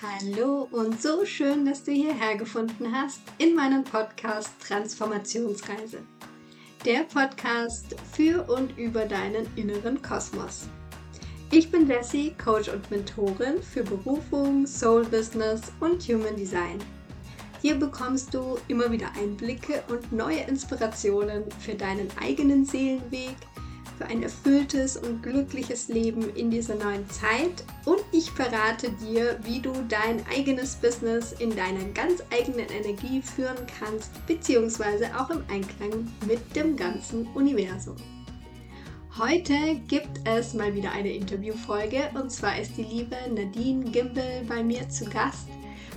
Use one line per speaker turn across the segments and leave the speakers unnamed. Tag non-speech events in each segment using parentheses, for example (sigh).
Hallo und so schön, dass du hierher gefunden hast in meinem Podcast Transformationsreise. Der Podcast für und über deinen inneren Kosmos. Ich bin Jessie, Coach und Mentorin für Berufung, Soul Business und Human Design. Hier bekommst du immer wieder Einblicke und neue Inspirationen für deinen eigenen Seelenweg – für ein erfülltes und glückliches Leben in dieser neuen Zeit und ich verrate dir, wie du dein eigenes Business in deiner ganz eigenen Energie führen kannst, beziehungsweise auch im Einklang mit dem ganzen Universum. Heute gibt es mal wieder eine Interviewfolge und zwar ist die liebe Nadine Gimbel bei mir zu Gast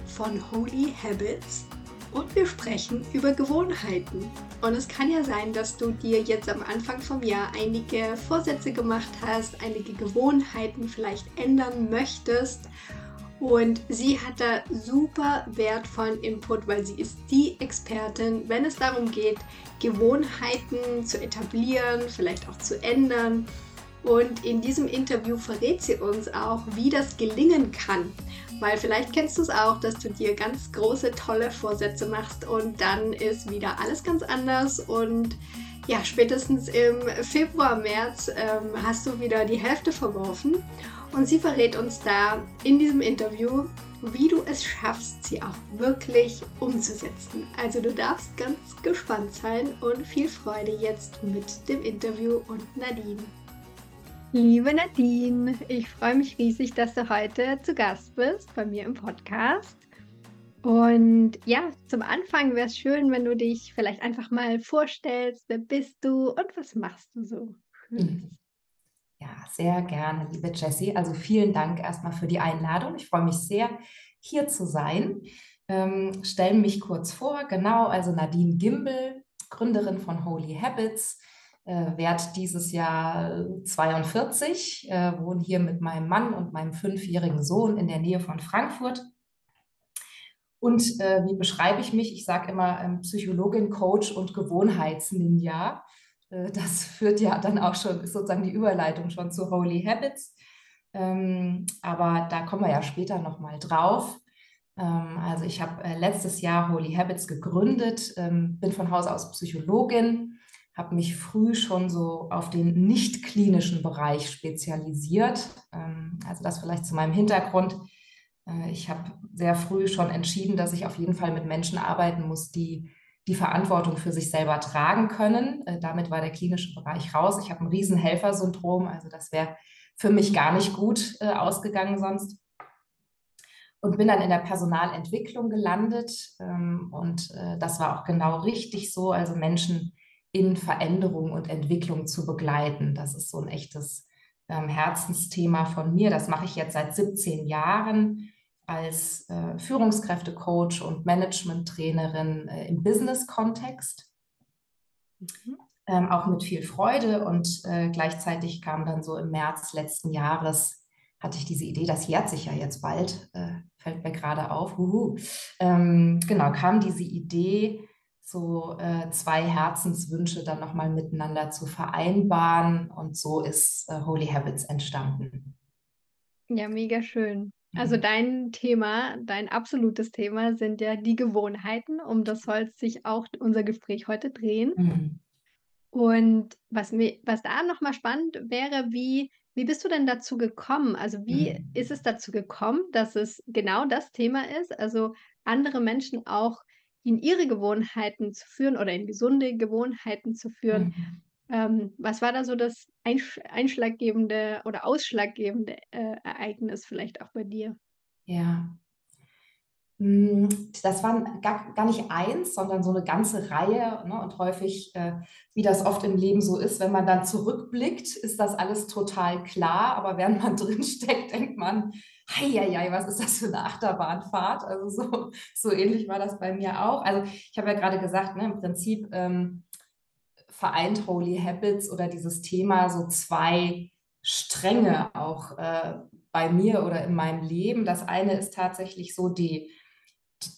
von Holy Habits und wir sprechen über Gewohnheiten. Und es kann ja sein, dass du dir jetzt am Anfang vom Jahr einige Vorsätze gemacht hast, einige Gewohnheiten vielleicht ändern möchtest. Und sie hat da super wertvollen Input, weil sie ist die Expertin, wenn es darum geht, Gewohnheiten zu etablieren, vielleicht auch zu ändern. Und in diesem Interview verrät sie uns auch, wie das gelingen kann. Weil vielleicht kennst du es auch, dass du dir ganz große, tolle Vorsätze machst und dann ist wieder alles ganz anders und ja, spätestens im Februar, März ähm, hast du wieder die Hälfte verworfen. Und sie verrät uns da in diesem Interview, wie du es schaffst, sie auch wirklich umzusetzen. Also du darfst ganz gespannt sein und viel Freude jetzt mit dem Interview und Nadine. Liebe Nadine, ich freue mich riesig, dass du heute zu Gast bist bei mir im Podcast. Und ja, zum Anfang wäre es schön, wenn du dich vielleicht einfach mal vorstellst, wer bist du und was machst du so?
Ja, sehr gerne, liebe Jessie. Also vielen Dank erstmal für die Einladung. Ich freue mich sehr, hier zu sein. Ähm, stellen mich kurz vor. Genau, also Nadine Gimbel, Gründerin von Holy Habits äh, werde dieses Jahr 42, äh, wohne hier mit meinem Mann und meinem fünfjährigen Sohn in der Nähe von Frankfurt. Und äh, wie beschreibe ich mich? Ich sage immer ähm, Psychologin, Coach und Gewohnheitsninja. Äh, das (laughs) führt ja dann auch schon, ist sozusagen die Überleitung schon zu Holy Habits. Ähm, aber da kommen wir ja später nochmal drauf. Ähm, also ich habe äh, letztes Jahr Holy Habits gegründet, ähm, bin von Haus aus Psychologin habe mich früh schon so auf den nicht klinischen Bereich spezialisiert. Ähm, also das vielleicht zu meinem Hintergrund. Äh, ich habe sehr früh schon entschieden, dass ich auf jeden Fall mit Menschen arbeiten muss, die die Verantwortung für sich selber tragen können. Äh, damit war der klinische Bereich raus. Ich habe ein Riesenhelfersyndrom, also das wäre für mich gar nicht gut äh, ausgegangen sonst. Und bin dann in der Personalentwicklung gelandet. Ähm, und das war auch genau richtig so. Also Menschen in Veränderung und Entwicklung zu begleiten. Das ist so ein echtes ähm, Herzensthema von mir. Das mache ich jetzt seit 17 Jahren als äh, Führungskräftecoach und Management-Trainerin äh, im Business-Kontext. Mhm. Ähm, auch mit viel Freude und äh, gleichzeitig kam dann so im März letzten Jahres, hatte ich diese Idee, das jährt sich ja jetzt bald, äh, fällt mir gerade auf, ähm, genau, kam diese Idee, so äh, zwei Herzenswünsche dann nochmal miteinander zu vereinbaren. Und so ist äh, Holy Habits entstanden.
Ja, mega schön. Also mhm. dein Thema, dein absolutes Thema sind ja die Gewohnheiten. Um das soll sich auch unser Gespräch heute drehen. Mhm. Und was, mir, was da nochmal spannend wäre, wie, wie bist du denn dazu gekommen? Also wie mhm. ist es dazu gekommen, dass es genau das Thema ist? Also andere Menschen auch in ihre Gewohnheiten zu führen oder in gesunde Gewohnheiten zu führen. Mhm. Ähm, was war da so das Einsch einschlaggebende oder ausschlaggebende äh, Ereignis vielleicht auch bei dir?
Ja, hm, das waren gar, gar nicht eins, sondern so eine ganze Reihe. Ne? Und häufig, äh, wie das oft im Leben so ist, wenn man dann zurückblickt, ist das alles total klar. Aber während man (laughs) drinsteckt, denkt man, Heieiei, was ist das für eine Achterbahnfahrt? Also so, so ähnlich war das bei mir auch. Also ich habe ja gerade gesagt, ne, im Prinzip ähm, vereint Holy Habits oder dieses Thema so zwei Stränge auch äh, bei mir oder in meinem Leben. Das eine ist tatsächlich so die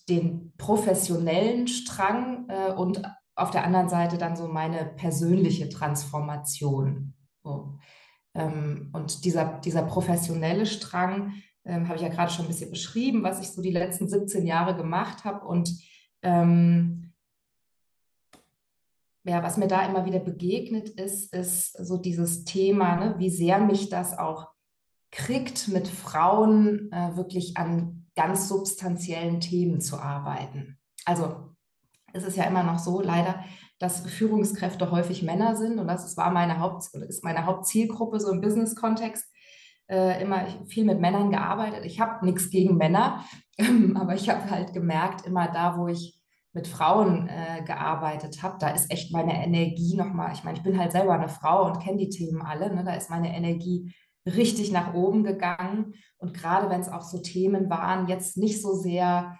den professionellen Strang äh, und auf der anderen Seite dann so meine persönliche Transformation. So. Ähm, und dieser, dieser professionelle Strang, ähm, habe ich ja gerade schon ein bisschen beschrieben, was ich so die letzten 17 Jahre gemacht habe. Und ähm, ja, was mir da immer wieder begegnet ist, ist so dieses Thema, ne, wie sehr mich das auch kriegt, mit Frauen äh, wirklich an ganz substanziellen Themen zu arbeiten. Also es ist ja immer noch so, leider, dass Führungskräfte häufig Männer sind und das war meine Haupt, ist meine Hauptzielgruppe so im Business-Kontext. Äh, immer viel mit Männern gearbeitet. Ich habe nichts gegen Männer, (laughs) aber ich habe halt gemerkt, immer da, wo ich mit Frauen äh, gearbeitet habe, da ist echt meine Energie nochmal, ich meine, ich bin halt selber eine Frau und kenne die Themen alle, ne? da ist meine Energie richtig nach oben gegangen. Und gerade wenn es auch so Themen waren, jetzt nicht so sehr,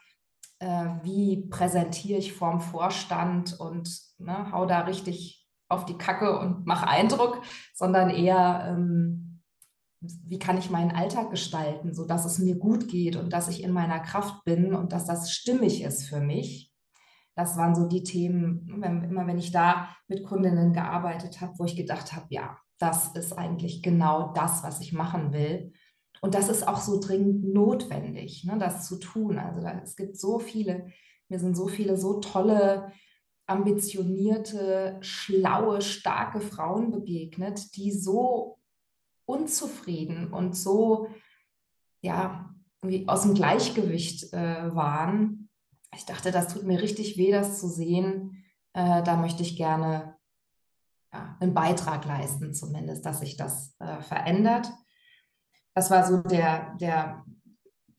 äh, wie präsentiere ich vorm Vorstand und ne, hau da richtig auf die Kacke und mach Eindruck, sondern eher, ähm, wie kann ich meinen Alltag gestalten, sodass es mir gut geht und dass ich in meiner Kraft bin und dass das stimmig ist für mich. Das waren so die Themen, wenn, immer wenn ich da mit Kundinnen gearbeitet habe, wo ich gedacht habe, ja, das ist eigentlich genau das, was ich machen will. Und das ist auch so dringend notwendig, ne, das zu tun. Also da, es gibt so viele, mir sind so viele so tolle, ambitionierte, schlaue, starke Frauen begegnet, die so unzufrieden und so ja, aus dem Gleichgewicht äh, waren. Ich dachte, das tut mir richtig weh, das zu sehen. Äh, da möchte ich gerne ja, einen Beitrag leisten, zumindest, dass sich das äh, verändert. Das war so der, der,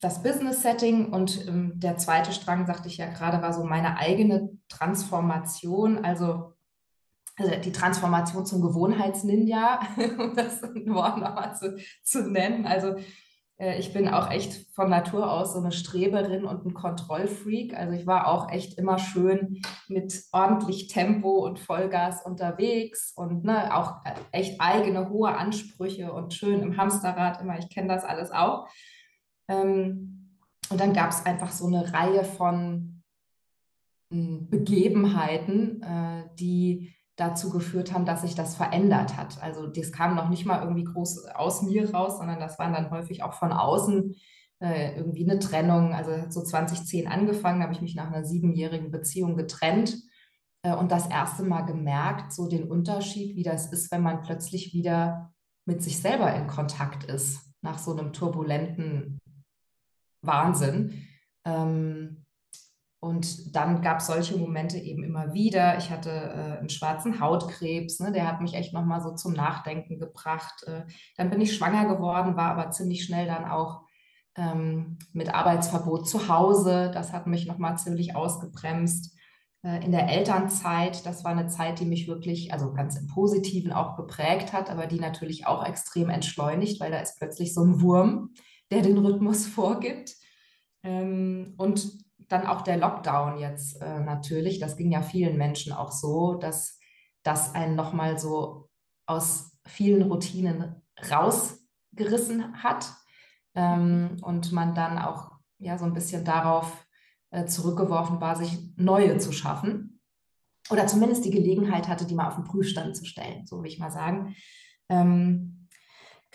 das Business-Setting und ähm, der zweite Strang, sagte ich ja gerade, war so meine eigene Transformation, also, also die Transformation zum Gewohnheitsninja, (laughs) um das Wort nochmal zu, zu nennen. Also äh, ich bin auch echt von Natur aus so eine Streberin und ein Kontrollfreak. Also ich war auch echt immer schön mit ordentlich Tempo und Vollgas unterwegs und ne, auch echt eigene hohe Ansprüche und schön im Hamsterrad immer. Ich kenne das alles auch. Ähm, und dann gab es einfach so eine Reihe von hm, Begebenheiten, äh, die dazu geführt haben, dass sich das verändert hat. Also das kam noch nicht mal irgendwie groß aus mir raus, sondern das waren dann häufig auch von außen äh, irgendwie eine Trennung. Also so 2010 angefangen, habe ich mich nach einer siebenjährigen Beziehung getrennt äh, und das erste Mal gemerkt, so den Unterschied, wie das ist, wenn man plötzlich wieder mit sich selber in Kontakt ist, nach so einem turbulenten Wahnsinn. Ähm, und dann gab es solche Momente eben immer wieder. Ich hatte äh, einen schwarzen Hautkrebs, ne, der hat mich echt nochmal so zum Nachdenken gebracht. Äh, dann bin ich schwanger geworden, war aber ziemlich schnell dann auch ähm, mit Arbeitsverbot zu Hause. Das hat mich nochmal ziemlich ausgebremst. Äh, in der Elternzeit, das war eine Zeit, die mich wirklich, also ganz im Positiven auch geprägt hat, aber die natürlich auch extrem entschleunigt, weil da ist plötzlich so ein Wurm, der den Rhythmus (laughs) vorgibt. Ähm, und dann auch der Lockdown jetzt äh, natürlich, das ging ja vielen Menschen auch so, dass das einen nochmal so aus vielen Routinen rausgerissen hat ähm, und man dann auch ja so ein bisschen darauf äh, zurückgeworfen war, sich neue zu schaffen oder zumindest die Gelegenheit hatte, die mal auf den Prüfstand zu stellen, so will ich mal sagen. Ähm,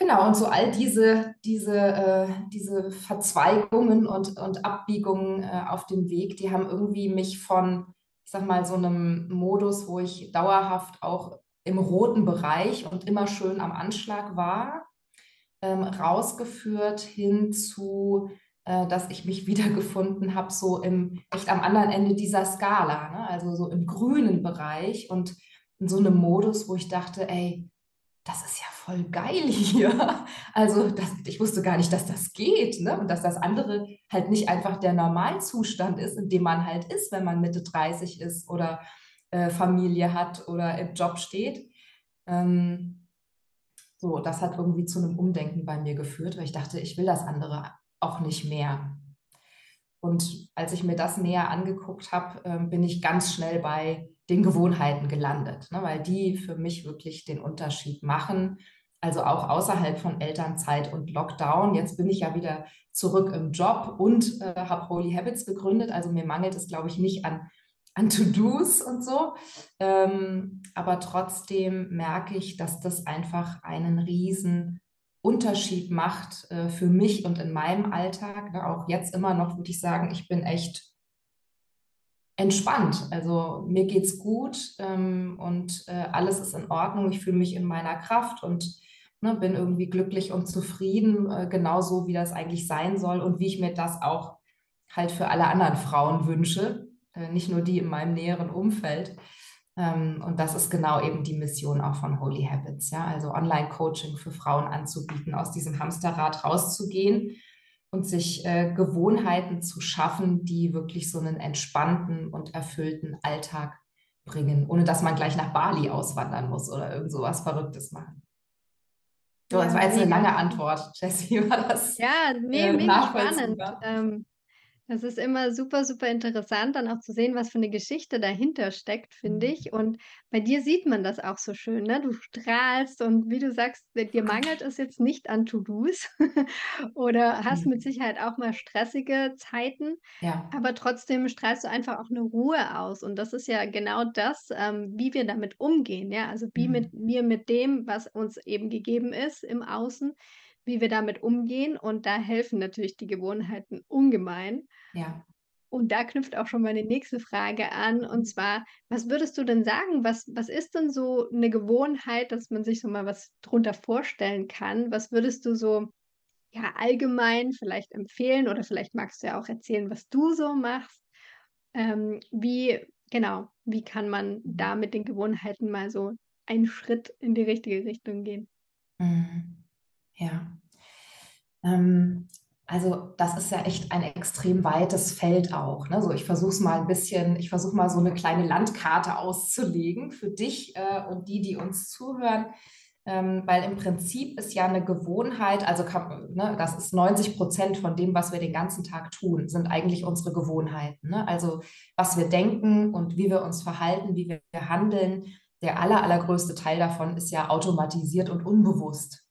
Genau, und so all diese, diese, äh, diese Verzweigungen und, und Abbiegungen äh, auf dem Weg, die haben irgendwie mich von, ich sag mal, so einem Modus, wo ich dauerhaft auch im roten Bereich und immer schön am Anschlag war, ähm, rausgeführt hin zu, äh, dass ich mich (laughs) wiedergefunden habe, so im echt am anderen Ende dieser Skala, ne? also so im grünen Bereich und in so einem Modus, wo ich dachte, ey, das ist ja voll geil hier. (laughs) Also das, ich wusste gar nicht, dass das geht ne? und dass das andere halt nicht einfach der Normalzustand ist, in dem man halt ist, wenn man Mitte 30 ist oder äh, Familie hat oder im Job steht. Ähm, so, das hat irgendwie zu einem Umdenken bei mir geführt, weil ich dachte, ich will das andere auch nicht mehr. Und als ich mir das näher angeguckt habe, äh, bin ich ganz schnell bei den Gewohnheiten gelandet, ne, weil die für mich wirklich den Unterschied machen. Also auch außerhalb von Elternzeit und Lockdown. Jetzt bin ich ja wieder zurück im Job und äh, habe Holy Habits gegründet. Also mir mangelt es, glaube ich, nicht an, an To-Dos und so. Ähm, aber trotzdem merke ich, dass das einfach einen riesen Unterschied macht äh, für mich und in meinem Alltag. Ne? Auch jetzt immer noch würde ich sagen, ich bin echt entspannt. Also mir geht's gut ähm, und äh, alles ist in Ordnung. Ich fühle mich in meiner Kraft und ne, bin irgendwie glücklich und zufrieden, äh, genauso wie das eigentlich sein soll und wie ich mir das auch halt für alle anderen Frauen wünsche, äh, nicht nur die in meinem näheren Umfeld. Ähm, und das ist genau eben die Mission auch von Holy Habits, ja, also Online-Coaching für Frauen anzubieten, aus diesem Hamsterrad rauszugehen und sich äh, Gewohnheiten zu schaffen, die wirklich so einen entspannten und erfüllten Alltag bringen, ohne dass man gleich nach Bali auswandern muss oder irgend so was Verrücktes machen. So, das war jetzt eine lange Antwort, Jessie, war das?
Ja, nee, äh, mega spannend. Ähm, das ist immer super, super interessant, dann auch zu sehen, was für eine Geschichte dahinter steckt, finde mhm. ich. Und bei dir sieht man das auch so schön, ne? Du strahlst und wie du sagst, dir mangelt es jetzt nicht an To-dos (laughs) oder hast mit mhm. Sicherheit auch mal stressige Zeiten,
Ja.
aber trotzdem strahlst du einfach auch eine Ruhe aus. Und das ist ja genau das, ähm, wie wir damit umgehen, ja? Also, wie mit
Mhm.
wir mit dem, was uns eben gegeben ist im Außen wie wir damit umgehen und da helfen natürlich die Gewohnheiten ungemein.
Ja.
Und da knüpft auch schon meine nächste Frage an, und zwar, was würdest du denn sagen, was was ist denn so 'ne Gewohnheit, dass man sich so mal was drunter vorstellen kann? Was würdest du so, ja, allgemein vielleicht empfehlen oder vielleicht magst du ja auch erzählen, was du so machst? Ähm, wie genau, wie kann man
Mhm.
da mit den Gewohnheiten mal so einen Schritt in die richtige Richtung gehen?
Mhm. Ja. Ähm, also das ist ja echt ein extrem weites Feld auch, ne? So, ich versuche es mal ein bisschen ich versuche mal so eine kleine Landkarte auszulegen für dich, äh, und die, die uns zuhören. Ähm, weil im Prinzip ist ja eine Gewohnheit also ne, das ist 90% von dem, was wir den ganzen Tag tun, sind eigentlich unsere Gewohnheiten, ne? Also, was wir denken und wie wir uns verhalten, wie wir handeln. Der aller allergrößte Teil davon ist ja automatisiert und unbewusst.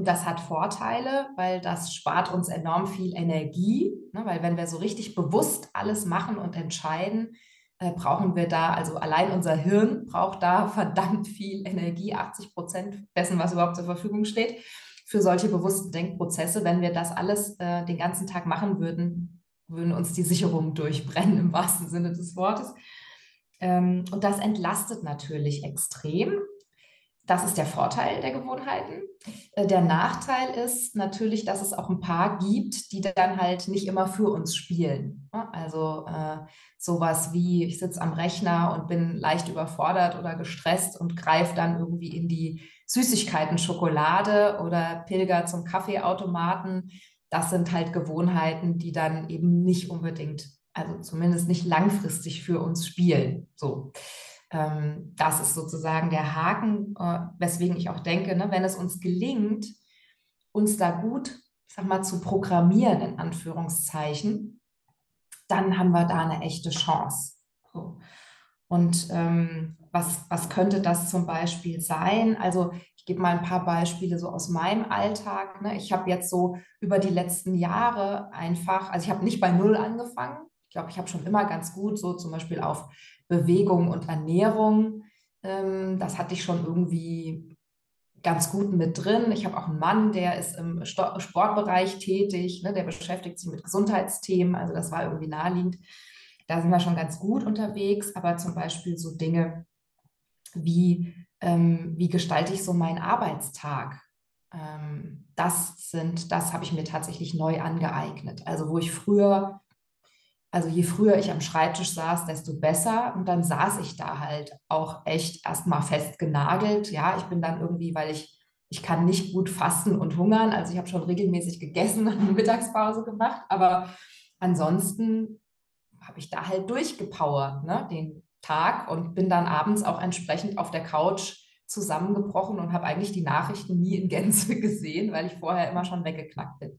Und das hat Vorteile, weil das spart uns enorm viel Energie, ne? weil wenn wir so richtig bewusst alles machen und entscheiden, äh, brauchen wir da, also allein unser Hirn braucht da (laughs) verdammt viel Energie, 80 Prozent dessen, was überhaupt zur Verfügung steht, für solche bewussten Denkprozesse. Wenn wir das alles äh, den ganzen Tag machen würden, würden uns die Sicherungen durchbrennen im wahrsten Sinne des Wortes. Ähm, und das entlastet natürlich extrem. Das ist der Vorteil der Gewohnheiten. Äh, der Nachteil ist natürlich, dass es auch ein paar gibt, die dann halt nicht immer für uns spielen. Also äh, sowas wie, ich sitze am Rechner und bin leicht überfordert oder gestresst und greife dann irgendwie in die Süßigkeiten, Schokolade oder pilger zum Kaffeeautomaten. Das sind halt Gewohnheiten, die dann eben nicht unbedingt, also zumindest nicht langfristig für uns spielen. So. Ähm, das ist sozusagen der Haken, äh, weswegen ich auch denke, ne, wenn es uns gelingt, uns da gut, sag mal, zu programmieren, in Anführungszeichen, dann haben wir da eine echte Chance. So. Und ähm, was, was könnte das zum Beispiel sein? Also ich gebe mal ein paar Beispiele so aus meinem Alltag. Ne? Ich habe jetzt so über die letzten Jahre einfach, also ich habe nicht bei Null angefangen. Ich glaube, ich habe schon immer ganz gut so zum Beispiel auf Bewegung und Ernährung. Ähm, das hatte ich schon irgendwie ganz gut mit drin. Ich habe auch einen Mann, der ist im Sportbereich tätig, ne, der beschäftigt sich mit Gesundheitsthemen, also das war irgendwie naheliegend. Da sind wir schon ganz gut unterwegs, aber zum Beispiel so Dinge wie, ähm, wie gestalte ich so meinen Arbeitstag? Ähm, das sind, das habe ich mir tatsächlich neu angeeignet. Also wo ich früher also je früher ich am Schreibtisch saß, desto besser. Und dann saß ich da halt auch echt erstmal fest genagelt. Ja, ich bin dann irgendwie, weil ich, ich kann nicht gut fasten und hungern. Also ich habe schon regelmäßig gegessen und eine Mittagspause gemacht. Aber ansonsten habe ich da halt durchgepowert, ne, den Tag und bin dann abends auch entsprechend auf der Couch zusammengebrochen und habe eigentlich die Nachrichten nie in Gänze (laughs) gesehen, weil ich vorher immer schon weggeknackt bin.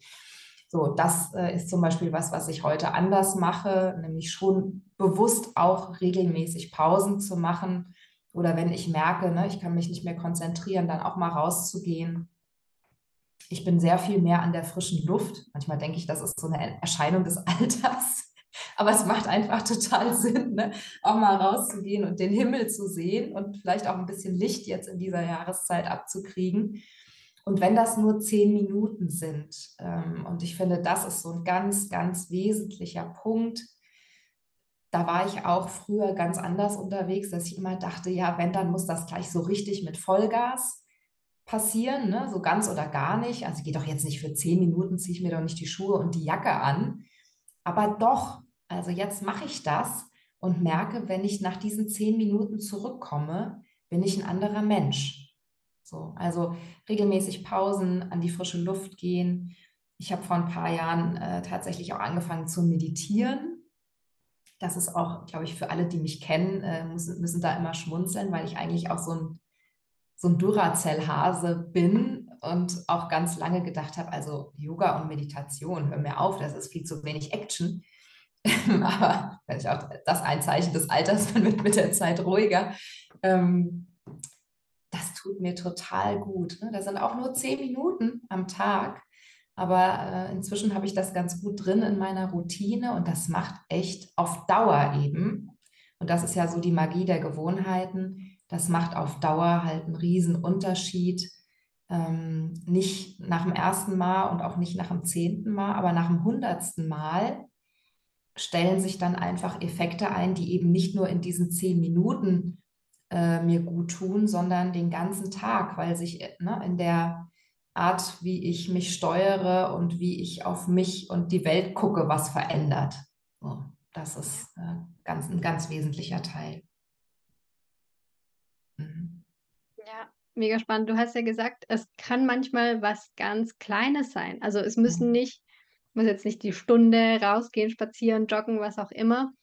So, das äh, ist zum Beispiel was, was ich heute anders mache, nämlich schon bewusst auch regelmäßig Pausen zu machen. Oder wenn ich merke, ne, ich kann mich nicht mehr konzentrieren, dann auch mal rauszugehen. Ich bin sehr viel mehr an der frischen Luft. Manchmal denke ich, das ist so eine Erscheinung des (laughs) Alters. Aber es macht einfach total (laughs) Sinn, ne? auch mal rauszugehen und den Himmel zu sehen und vielleicht auch ein bisschen Licht jetzt in dieser Jahreszeit abzukriegen. Und wenn das nur zehn Minuten sind, ähm, und ich finde, das ist so ein ganz, ganz wesentlicher Punkt, da war ich auch früher ganz anders unterwegs, dass ich immer dachte, ja, wenn, dann muss das gleich so richtig mit Vollgas passieren, ne? so ganz oder gar nicht. Also gehe doch jetzt nicht für zehn Minuten, ziehe ich mir doch nicht die Schuhe und die Jacke an. Aber doch, also jetzt mache ich das und merke, wenn ich nach diesen zehn Minuten zurückkomme, bin ich ein anderer Mensch. So, also regelmäßig Pausen, an die frische Luft gehen. Ich habe vor ein paar Jahren äh, tatsächlich auch angefangen zu meditieren. Das ist auch, glaube ich, für alle, die mich kennen, äh, müssen, müssen da immer schmunzeln, weil ich eigentlich auch so ein, so ein Duracell-Hase bin und auch ganz lange gedacht habe, also Yoga und Meditation, hör mir auf, das ist viel zu wenig Action. (laughs) Aber vielleicht auch das ein Zeichen des Alters, (laughs) man wird mit der Zeit ruhiger. Ähm, das tut mir total gut. Ne? Das sind auch nur zehn Minuten am Tag. Aber äh, inzwischen habe ich das ganz gut drin in meiner Routine und das macht echt auf Dauer eben. Und das ist ja so die Magie der Gewohnheiten. Das macht auf Dauer halt einen riesen Unterschied. Ähm, nicht nach dem ersten Mal und auch nicht nach dem zehnten Mal, aber nach dem hundertsten Mal stellen sich dann einfach Effekte ein, die eben nicht nur in diesen zehn Minuten äh, mir gut tun, sondern den ganzen Tag, weil sich äh, ne, in der Art, wie ich mich steuere und wie ich auf mich und die Welt gucke, was verändert. So, das ist äh, ganz, ein ganz wesentlicher Teil.
Mhm. Ja, mega spannend. Du hast ja gesagt, es kann manchmal was ganz Kleines sein. Also es müssen mhm. nicht muss jetzt nicht die Stunde rausgehen, spazieren, joggen, was auch immer,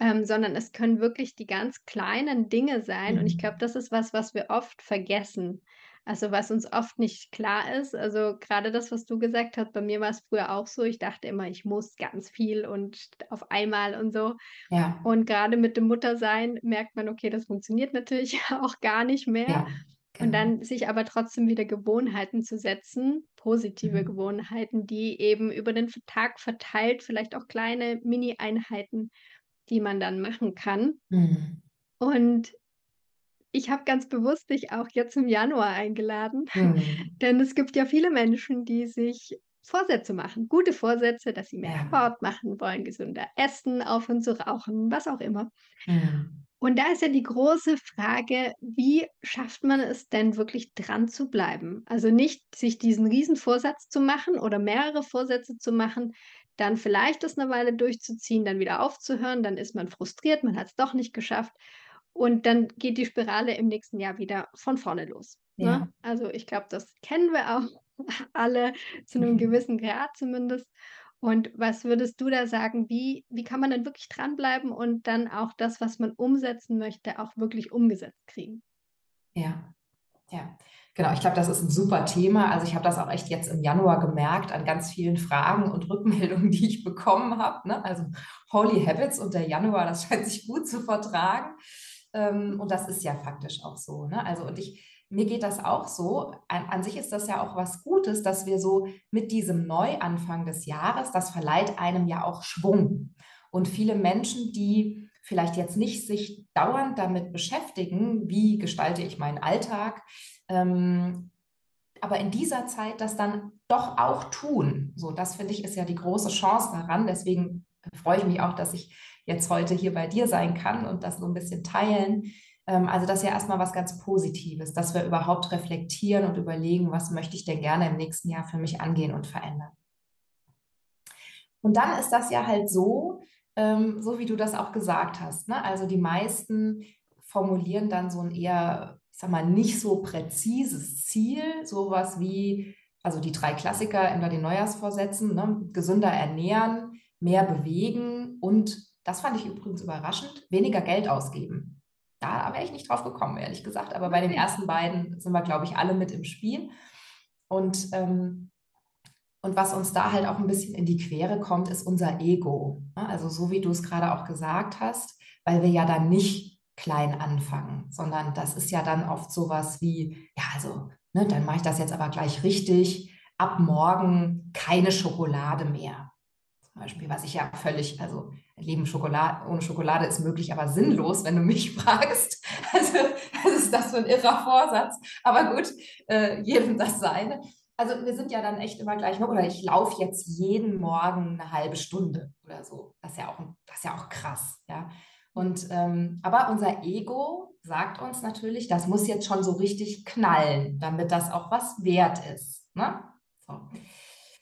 ähm, sondern es können wirklich die ganz kleinen Dinge sein. Mhm. Und ich mhm. glaube, das ist was, was wir oft vergessen. Also was uns oft nicht klar ist. Also gerade das, was du gesagt hast, bei mir war es früher auch so. Ich dachte immer, ich muss ganz viel und auf einmal und so. Ja. Und gerade mit dem Muttersein merkt man, okay, das funktioniert natürlich (laughs) auch gar nicht mehr. Ja. Und dann genau. sich aber trotzdem wieder Gewohnheiten zu setzen, positive mhm. Gewohnheiten, die eben über den Tag verteilt, vielleicht auch kleine Mini-Einheiten, die man dann machen kann. Mhm. Und ich habe ganz bewusst dich auch jetzt im Januar eingeladen, mhm. denn es gibt ja viele Menschen, die sich Vorsätze machen, gute Vorsätze, dass sie mehr ja. Sport machen wollen, gesünder essen, aufhören zu rauchen, was auch immer. Mhm. Und da ist ja die große Frage, wie schafft man es denn wirklich dran zu bleiben? Also nicht sich diesen Riesenvorsatz zu machen oder mehrere Vorsätze zu machen, dann vielleicht das eine Weile durchzuziehen, dann wieder aufzuhören, dann ist man frustriert, man hat es doch nicht geschafft und dann geht die Spirale im nächsten Jahr wieder von vorne los. Ne? Ja. Ne? Also ich glaube, das kennen wir auch (laughs) alle zu einem (laughs) gewissen Grad zumindest. Und was würdest du da sagen, wie, wie kann man denn wirklich dranbleiben und dann auch das, was man umsetzen möchte, auch wirklich umgesetzt kriegen?
Ja, ja. Genau, ich glaube, das ist ein super Thema. Also ich habe das auch echt jetzt im Januar gemerkt an ganz vielen Fragen und Rückmeldungen, die ich bekommen habe. Ne? Also Holy Habits und der Januar, das scheint sich gut zu vertragen. Ähm, und das ist ja faktisch auch so. Ne? Also und ich, mir geht das auch so. An, an, sich ist das ja auch was Gutes, dass wir so mit diesem Neuanfang des Jahres, das verleiht einem ja auch Schwung. Und viele Menschen, die vielleicht jetzt nicht sich dauernd damit beschäftigen, wie gestalte ich meinen Alltag, ähm, aber in dieser Zeit das dann doch auch tun. So, das finde ich ist ja die große Chance daran. Deswegen freue ich mich auch, dass ich jetzt heute hier bei dir sein kann und das so ein bisschen teilen, also das ist ja erstmal was ganz Positives, dass wir überhaupt reflektieren und überlegen, was möchte ich denn gerne im nächsten Jahr für mich angehen und verändern. Und dann ist das ja halt so, ähm, so wie du das auch gesagt hast. Ne? Also die meisten formulieren dann so ein eher, ich sag mal, nicht so präzises Ziel, sowas wie, also die drei Klassiker in den Neujahrsvorsätzen, ne? gesünder ernähren, mehr bewegen und, das fand ich übrigens überraschend, weniger Geld ausgeben. Da wäre ich nicht drauf gekommen, ehrlich gesagt. Aber bei den ersten beiden sind wir, glaube ich, alle mit im Spiel. Und, ähm, und was uns da halt auch ein bisschen in die Quere kommt, ist unser Ego. Also so wie du es gerade auch gesagt hast, weil wir ja dann nicht klein anfangen, sondern das ist ja dann oft sowas wie, ja, also, ne, dann mache ich das jetzt aber gleich richtig. Ab morgen keine Schokolade mehr. Zum Beispiel, was ich ja völlig, also Leben Schokolade, ohne Schokolade ist möglich, aber sinnlos, wenn du mich (laughs) fragst. Also, was ist das für ein irrer Vorsatz? Aber gut, äh, jedem das seine. Also, wir sind ja dann echt immer gleich, oder ich laufe jetzt jeden Morgen eine halbe Stunde oder so. Das ist ja auch, das ist ja auch krass, ja. Und, ähm, aber unser Ego sagt uns natürlich, das muss jetzt schon so richtig knallen, damit das auch was wert ist. Ne? So.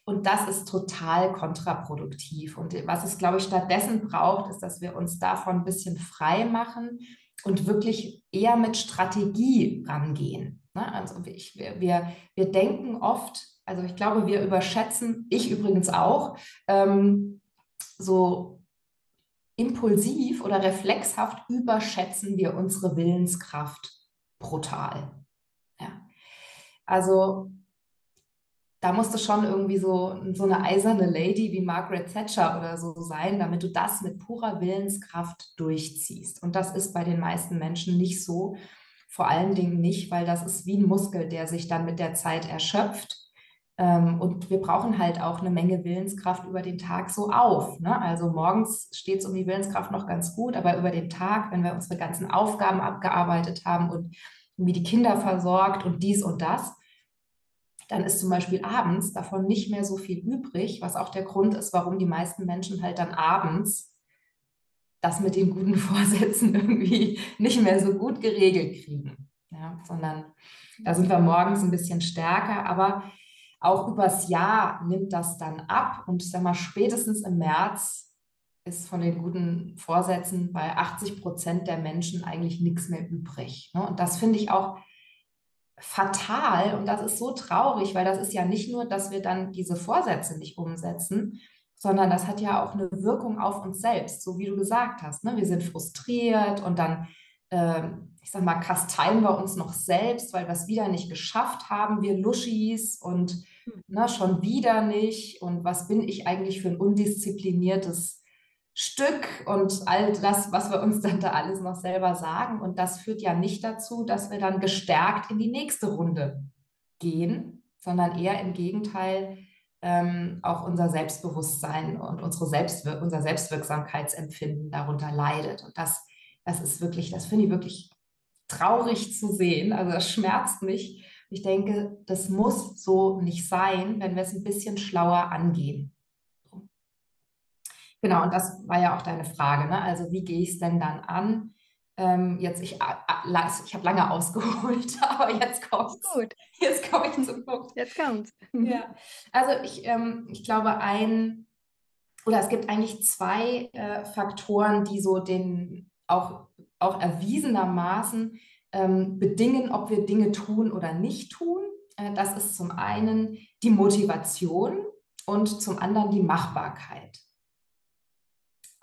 Und das ist total kontraproduktiv. Und was es, glaube ich, stattdessen braucht, ist, dass wir uns davon ein bisschen frei machen und wirklich eher mit Strategie rangehen. Ne? Also ich, wir, wir, wir denken oft, also ich glaube, wir überschätzen, ich übrigens auch, ähm, so impulsiv oder reflexhaft überschätzen wir unsere Willenskraft brutal. Ja. Also da musste schon irgendwie so, so eine eiserne Lady wie Margaret Thatcher oder so sein, damit du das mit purer Willenskraft durchziehst. Und das ist bei den meisten Menschen nicht so. Vor allen Dingen nicht, weil das ist wie ein Muskel, der sich dann mit der Zeit erschöpft ähm, und wir brauchen halt auch eine Menge Willenskraft über den Tag so auf. Ne? Also morgens steht es um die Willenskraft noch ganz gut, aber über den Tag, wenn wir unsere ganzen Aufgaben abgearbeitet haben und wie die Kinder versorgt und dies und das, dann ist zum Beispiel abends davon nicht mehr so viel übrig, was auch der Grund ist, warum die meisten Menschen halt dann abends das mit den guten (laughs) Vorsätzen irgendwie nicht mehr so gut geregelt kriegen. Ja, sondern da sind wir morgens ein bisschen stärker, aber auch übers Jahr nimmt das dann ab und ich sag mal, spätestens im März ist von den guten Vorsätzen bei 80 Prozent der Menschen eigentlich nichts mehr übrig. Ne? Und das finde ich auch fatal und das ist so traurig, weil das ist ja nicht nur, dass wir dann diese Vorsätze nicht umsetzen, sondern das hat ja auch eine Wirkung auf uns selbst, so wie du gesagt hast. Ne? Wir sind frustriert und dann ähm, ich sag mal, kasteien wir uns noch selbst, weil wir es wieder nicht geschafft haben, wir Luschis und hm. ne, schon wieder nicht. Und was bin ich eigentlich für ein undiszipliniertes Stück und all das, was wir uns dann da alles noch selber sagen. Und das führt ja nicht dazu, dass wir dann gestärkt in die nächste Runde gehen, sondern eher im Gegenteil ähm, auch unser Selbstbewusstsein und unsere Selbstwir unser Selbstwirksamkeitsempfinden darunter leidet. Und das, das ist wirklich, das finde ich wirklich traurig zu sehen. Also das schmerzt mich. Ich denke, das muss so nicht sein, wenn wir es ein bisschen schlauer angehen. Genau, und das war ja auch deine Frage. Ne? Also wie gehe ich es denn dann an? Ähm, jetzt, ich, ich habe lange (laughs) ausgeholt, aber jetzt kommt Gut. Jetzt komme ich zum Punkt.
Jetzt kommt's.
Ja. Also ich, ähm, ich glaube, ein, oder es gibt eigentlich zwei äh, Faktoren, die so den auch auch erwiesenermaßen ähm, bedingen, ob wir Dinge tun oder nicht tun. Äh, das ist zum einen die Motivation und zum anderen die Machbarkeit.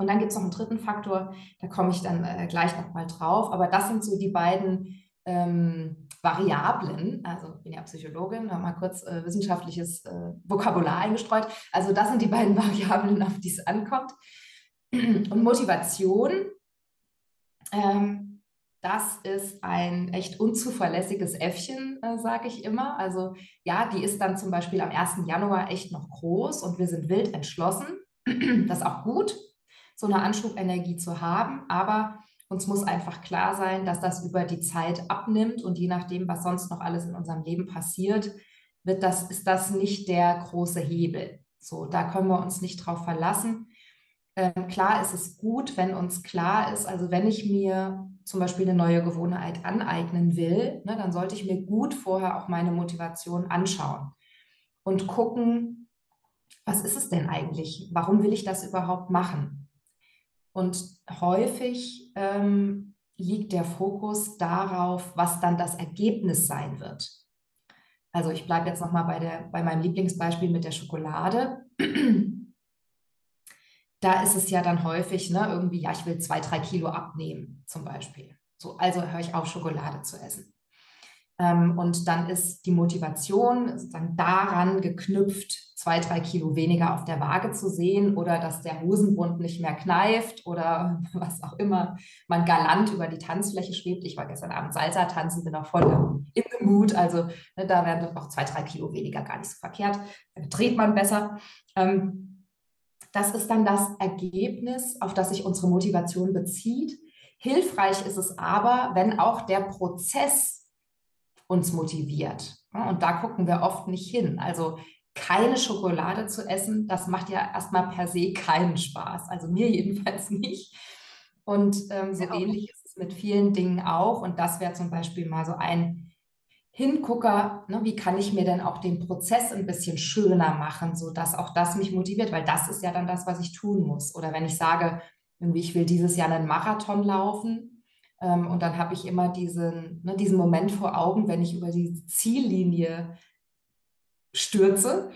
Und dann gibt es noch einen dritten Faktor, da komme ich dann äh, gleich nochmal drauf, aber das sind so die beiden ähm, Variablen, also ich bin ja Psychologin, habe mal kurz äh, wissenschaftliches äh, Vokabular eingestreut. Also das sind die beiden (laughs) Variablen, auf die es ankommt. Und Motivation ähm, das ist ein echt unzuverlässiges Äffchen, äh, sage ich immer. Also ja, die ist dann zum Beispiel am 1. Januar echt noch groß und wir sind wild entschlossen. Das ist auch gut, so eine Anschubenergie zu haben, aber uns muss einfach klar sein, dass das über die Zeit abnimmt und je nachdem, was sonst noch alles in unserem Leben passiert, wird das, ist das nicht der große Hebel. So, da können wir uns nicht drauf verlassen. Ähm, klar ist es gut, wenn uns klar ist, also wenn ich mir zum Beispiel eine neue Gewohnheit aneignen will, ne, dann sollte ich mir gut vorher auch meine Motivation anschauen und gucken, was ist es denn eigentlich? Warum will ich das überhaupt machen? Und häufig ähm, liegt der Fokus darauf, was dann das Ergebnis sein wird. Also ich bleibe jetzt nochmal bei, bei meinem Lieblingsbeispiel mit der Schokolade da ist es ja dann häufig, ne, irgendwie, ja, ich will zwei, drei Kilo abnehmen, zum Beispiel. So, also höre ich auf, Schokolade zu essen. Ähm, und dann ist die Motivation sozusagen daran geknüpft, zwei, drei Kilo weniger auf der Waage zu sehen oder dass der Hosenbund nicht mehr kneift oder (laughs) was auch immer man galant über die Tanzfläche schwebt. Ich war gestern Abend Salsa tanzen, bin auch voll im, Mut. Also ne, da werden doch auch zwei, drei Kilo weniger gar nicht so verkehrt. Da dreht man besser. Ähm, das ist dann das Ergebnis, auf das sich unsere Motivation bezieht. Hilfreich ist es aber, wenn auch der Prozess uns motiviert. Und da gucken wir oft nicht hin. Also keine Schokolade zu essen, das macht ja erstmal per se keinen Spaß. Also mir (laughs) jedenfalls nicht. Und ähm, so ja, ähnlich ist es mit vielen Dingen auch. Und das wäre zum Beispiel mal so ein Hingucker, ne, wie kann ich mir denn auch den Prozess ein bisschen schöner machen, sodass auch das mich motiviert, weil das ist ja dann das, was ich tun muss. Oder wenn ich sage, irgendwie, ich will dieses Jahr einen Marathon laufen und dann habe ich immer diesen, ne, diesen Moment vor Augen, wenn ich über die Ziellinie stürze,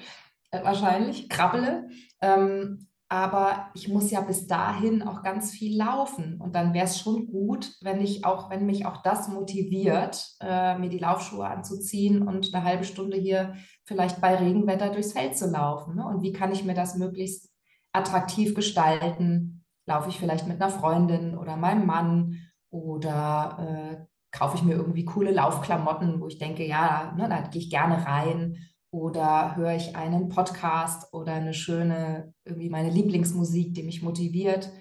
äh, wahrscheinlich, krabbele. Ähm, aber ich muss ja bis dahin auch ganz viel laufen. Und dann wäre es schon gut, wenn ich auch, wenn mich auch das motiviert, äh, mir die Laufschuhe anzuziehen und eine halbe Stunde hier vielleicht bei Regenwetter durchs Feld zu laufen. Ne? Und wie kann ich mir das möglichst attraktiv gestalten? Laufe ich vielleicht mit einer Freundin oder meinem Mann oder äh, kaufe ich mir irgendwie coole Laufklamotten, wo ich denke, ja, ne, da gehe ich gerne rein oder höre ich einen Podcast oder eine schöne, irgendwie meine Lieblingsmusik, die mich motiviert,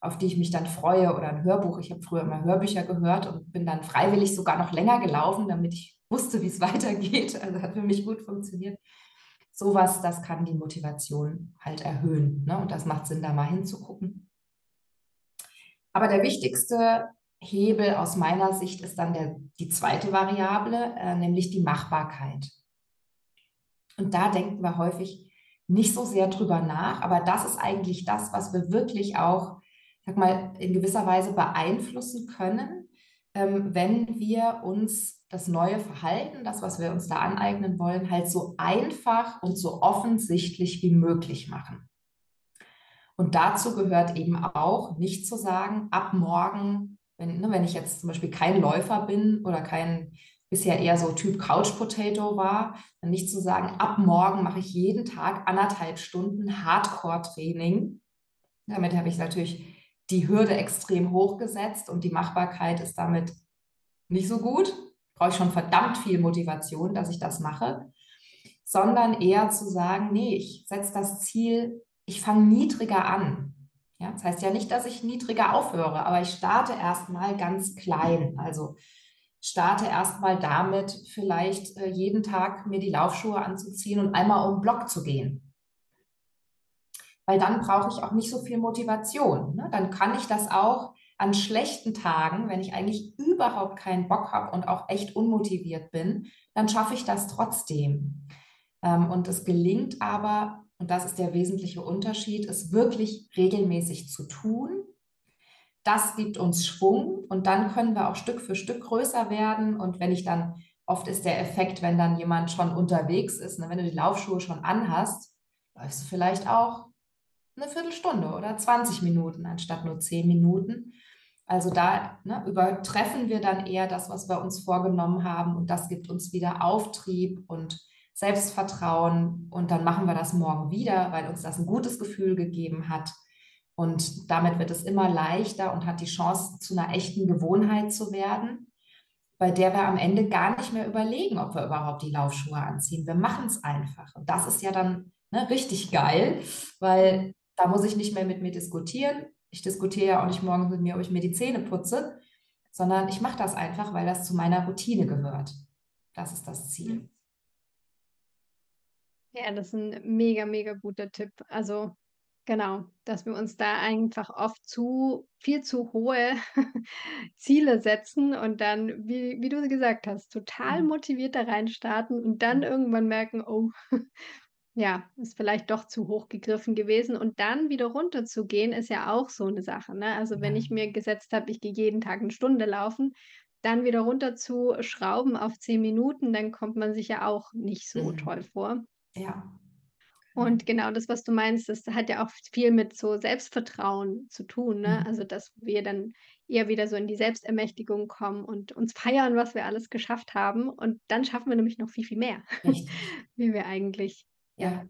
auf die ich mich dann freue oder ein Hörbuch. Ich habe früher immer Hörbücher gehört und bin dann freiwillig sogar noch länger gelaufen, damit ich wusste, wie es (laughs) weitergeht. Also hat für mich gut funktioniert. Sowas, das kann die Motivation halt erhöhen. Ne? Und das macht Sinn, da mal hinzugucken. Aber der wichtigste Hebel aus meiner Sicht ist dann der, die zweite Variable, äh, nämlich die Machbarkeit. Und da denken wir häufig nicht so sehr drüber nach, aber das ist eigentlich das, was wir wirklich auch, sag mal, in gewisser Weise beeinflussen können, ähm, wenn wir uns das neue Verhalten, das, was wir uns da aneignen wollen, halt so einfach und so offensichtlich wie möglich machen. Und dazu gehört eben auch, nicht zu sagen, ab morgen, wenn, ne, wenn ich jetzt zum Beispiel kein Läufer bin oder kein bisher eher so Typ Couch Potato war, dann nicht zu sagen, ab morgen mache ich jeden Tag anderthalb Stunden Hardcore-Training. Damit habe ich natürlich die Hürde extrem hoch gesetzt und die Machbarkeit ist damit nicht so gut. Brauche ich schon verdammt viel Motivation, dass ich das mache, sondern eher zu sagen, nee, ich setze das Ziel, ich fange niedriger an. Ja, das heißt ja nicht, dass ich niedriger aufhöre, aber ich starte erstmal ganz klein. Also starte erstmal damit, vielleicht äh, jeden Tag mir die Laufschuhe anzuziehen und einmal um den Block zu gehen. Weil dann brauche ich auch nicht so viel Motivation. Ne? Dann kann ich das auch an schlechten Tagen, wenn ich eigentlich überhaupt keinen Bock habe und auch echt unmotiviert bin, dann schaffe ich das trotzdem. Ähm, und es gelingt aber, und das ist der wesentliche Unterschied, es wirklich regelmäßig zu tun das gibt uns Schwung und dann können wir auch Stück für Stück größer werden. Und wenn ich dann, oft ist der Effekt, wenn dann jemand schon unterwegs ist, ne, wenn du die Laufschuhe schon anhast, läufst du vielleicht auch eine Viertelstunde oder 20 Minuten anstatt nur 10 Minuten. Also da ne, übertreffen wir dann eher das, was wir uns vorgenommen haben und das gibt uns wieder Auftrieb und Selbstvertrauen und dann machen wir das morgen wieder, weil uns das ein gutes Gefühl gegeben hat und damit wird es immer leichter und hat die Chance, zu einer echten Gewohnheit zu werden, bei der wir am Ende gar nicht mehr überlegen, ob wir überhaupt die Laufschuhe anziehen. Wir machen es einfach. Und das ist ja dann ne, richtig geil, weil da muss ich nicht mehr mit mir diskutieren. Ich diskutiere ja auch nicht morgens mit mir, ob ich mir die Zähne putze, sondern ich mache das einfach, weil das zu meiner Routine gehört. Das ist das Ziel.
Ja, das ist ein mega, mega guter Tipp. Also Genau, dass wir uns da einfach oft zu viel zu hohe (laughs) Ziele setzen und dann, wie wie du gesagt hast, total Mhm. motiviert da reinstarten und dann irgendwann merken: „Oh, (laughs) ja, ist vielleicht doch zu hoch gegriffen gewesen.“ Und dann wieder runterzugehen, ist ja auch so eine Sache, ne? Also, wenn ich mir gesetzt habe, ich gehe jeden Tag eine Stunde laufen, dann wieder runterzuschrauben auf 10 Minuten, dann kommt man sich ja auch nicht so
Mhm.
toll vor.
Ja.
Und genau das, was du meinst, das hat ja auch viel mit so Selbstvertrauen zu tun, ne?
Mhm.
Also, dass wir dann eher wieder so in die Selbstermächtigung kommen und uns feiern, was wir alles geschafft haben. Und dann schaffen wir nämlich noch viel, viel mehr,
Richtig. (laughs)
wie wir eigentlich, ja,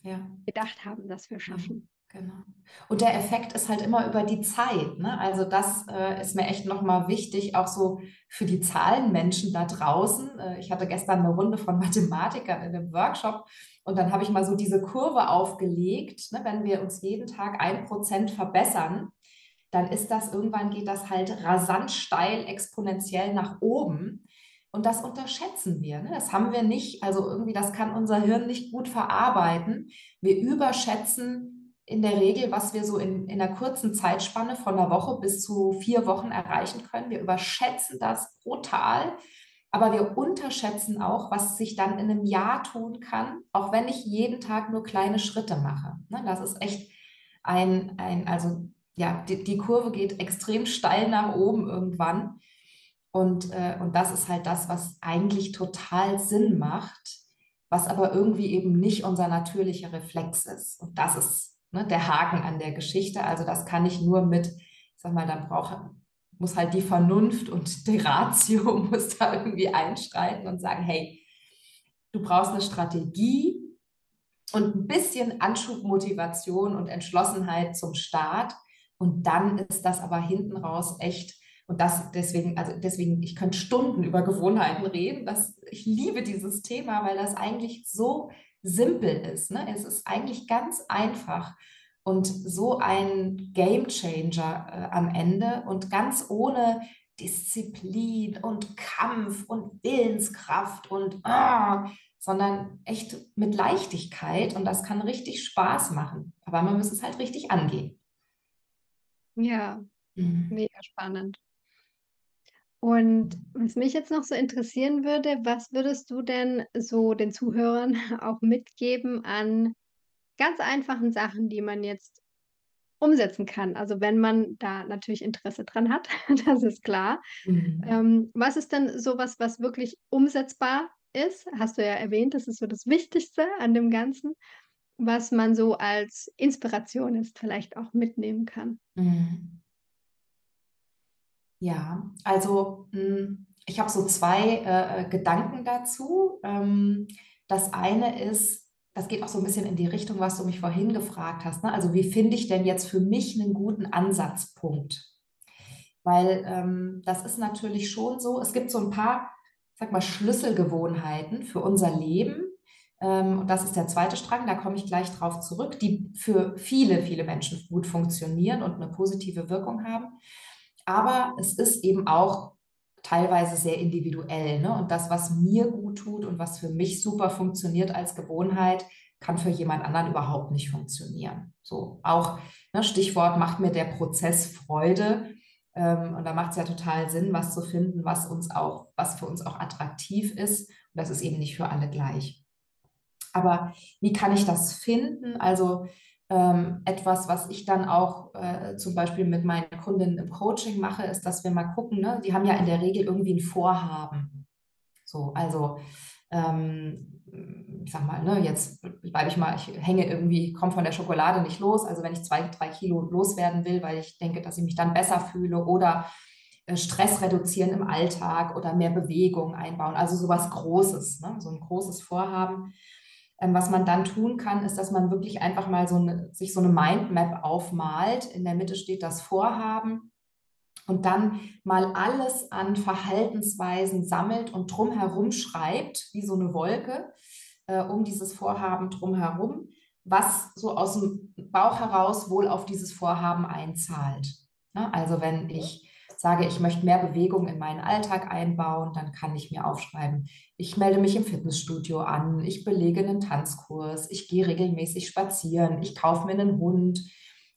Ja,
gedacht haben, dass wir schaffen.
Genau. Und der Effekt ist halt immer über die Zeit. Ne? Also das äh, ist mir echt nochmal wichtig, auch so für die Zahlenmenschen da draußen. Äh, ich hatte gestern eine Runde von (laughs) Mathematikern in einem Workshop und dann habe ich mal so diese Kurve aufgelegt. Ne? Wenn wir uns jeden Tag ein Prozent verbessern, dann ist das irgendwann geht das halt rasant steil exponentiell nach oben. Und das unterschätzen wir. Ne? Das haben wir nicht, also irgendwie, das kann unser Hirn nicht gut verarbeiten. Wir überschätzen in der Regel, was wir so in, in einer kurzen Zeitspanne von einer Woche bis zu vier Wochen erreichen können. Wir überschätzen das brutal, aber wir unterschätzen auch, was sich dann in einem Jahr tun kann, auch wenn ich jeden Tag nur kleine Schritte mache. Ne, das ist echt ein, ein also ja, die, die Kurve geht extrem steil nach oben irgendwann. Und, äh, und das ist halt das, was eigentlich total Sinn macht, was aber irgendwie eben nicht unser natürlicher Reflex ist. Und das ist ne, der Haken an der Geschichte. Also das kann ich nur mit, sag mal, da braucht, muss halt die Vernunft und die Ratio (laughs) muss da irgendwie einschreiten und sagen, hey, du brauchst eine Strategie und ein bisschen Anschubmotivation und Entschlossenheit zum Start. Und dann ist das aber hinten raus echt und das deswegen, also deswegen, ich könnte Stunden über Gewohnheiten reden. Das, ich liebe dieses Thema, weil das eigentlich so simpel ist. Ne? Es ist eigentlich ganz einfach und so ein Game Changer äh, am Ende und ganz ohne Disziplin und Kampf und Willenskraft und ah, sondern echt mit Leichtigkeit und das kann richtig Spaß machen. Aber man muss es halt richtig angehen.
Ja, mhm. mega spannend. Und was mich jetzt noch so interessieren würde, was würdest du denn so den Zuhörern (laughs) auch mitgeben an ganz einfachen Sachen, die man jetzt umsetzen kann? Also wenn man da natürlich Interesse dran hat, (laughs) das ist klar. Mhm. Ähm, was ist denn sowas, was wirklich umsetzbar ist? Hast du ja erwähnt, das ist so das Wichtigste an dem Ganzen, was man so als Inspiration ist, vielleicht auch mitnehmen kann. Mhm.
Ja, also hm, ich habe so zwei äh, Gedanken dazu. Ähm, das eine ist, das geht auch so ein bisschen in die Richtung, was du mich vorhin gefragt hast. Ne? Also wie finde ich denn jetzt für mich einen guten Ansatzpunkt? Weil ähm, das ist natürlich schon so, es gibt so ein paar, sag mal, Schlüsselgewohnheiten für unser Leben. Ähm, und das ist der zweite Strang, da komme ich gleich drauf zurück, die für viele, viele Menschen gut funktionieren und eine positive Wirkung haben. Aber es ist eben auch teilweise sehr individuell. Ne? Und das, was mir gut tut und was für mich super funktioniert als Gewohnheit, kann für jemand anderen überhaupt nicht funktionieren. So auch ne, Stichwort macht mir der Prozess Freude. Ähm, und da macht es ja total Sinn, was zu finden, was uns auch, was für uns auch attraktiv ist. Und das ist eben nicht für alle gleich. Aber wie kann ich das finden? Also ähm, etwas, was ich dann auch äh, zum Beispiel mit meinen Kundinnen im Coaching mache, ist, dass wir mal gucken, ne? die haben ja in der Regel irgendwie ein Vorhaben. So, also ähm, ich sag mal, ne, jetzt bleibe ich mal, ich hänge irgendwie, komme von der Schokolade nicht los. Also wenn ich zwei, drei Kilo loswerden will, weil ich denke, dass ich mich dann besser fühle oder äh, Stress reduzieren im Alltag oder mehr Bewegung einbauen. Also sowas Großes, ne? so ein großes Vorhaben. Ähm, was man dann tun kann, ist, dass man wirklich einfach mal so eine, sich so eine Mindmap aufmalt. In der Mitte steht das Vorhaben und dann mal alles an Verhaltensweisen sammelt und drumherum schreibt, wie so eine Wolke, äh, um dieses Vorhaben drumherum, was so aus dem Bauch heraus wohl auf dieses Vorhaben einzahlt. Ne? Also wenn ich sage, ich möchte mehr Bewegung in meinen Alltag einbauen, dann kann ich mir aufschreiben, ich melde mich im Fitnessstudio an, ich belege einen Tanzkurs, ich gehe regelmäßig spazieren, ich kaufe mir einen Hund,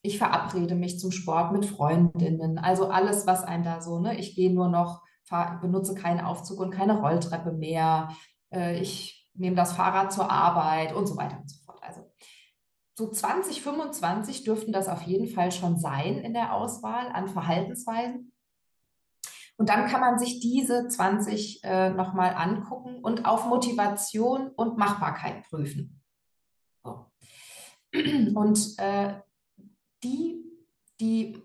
ich verabrede mich zum Sport mit Freundinnen, also alles, was einem da so, ne, ich gehe nur noch, fahr, benutze keinen Aufzug und keine Rolltreppe mehr, äh, ich nehme das Fahrrad zur Arbeit und so weiter und so fort. Also so 2025 dürften das auf jeden Fall schon sein in der Auswahl an Verhaltensweisen. Und dann kann man sich diese 20 äh, nochmal angucken und auf Motivation und Machbarkeit prüfen. So. Und äh, die, die,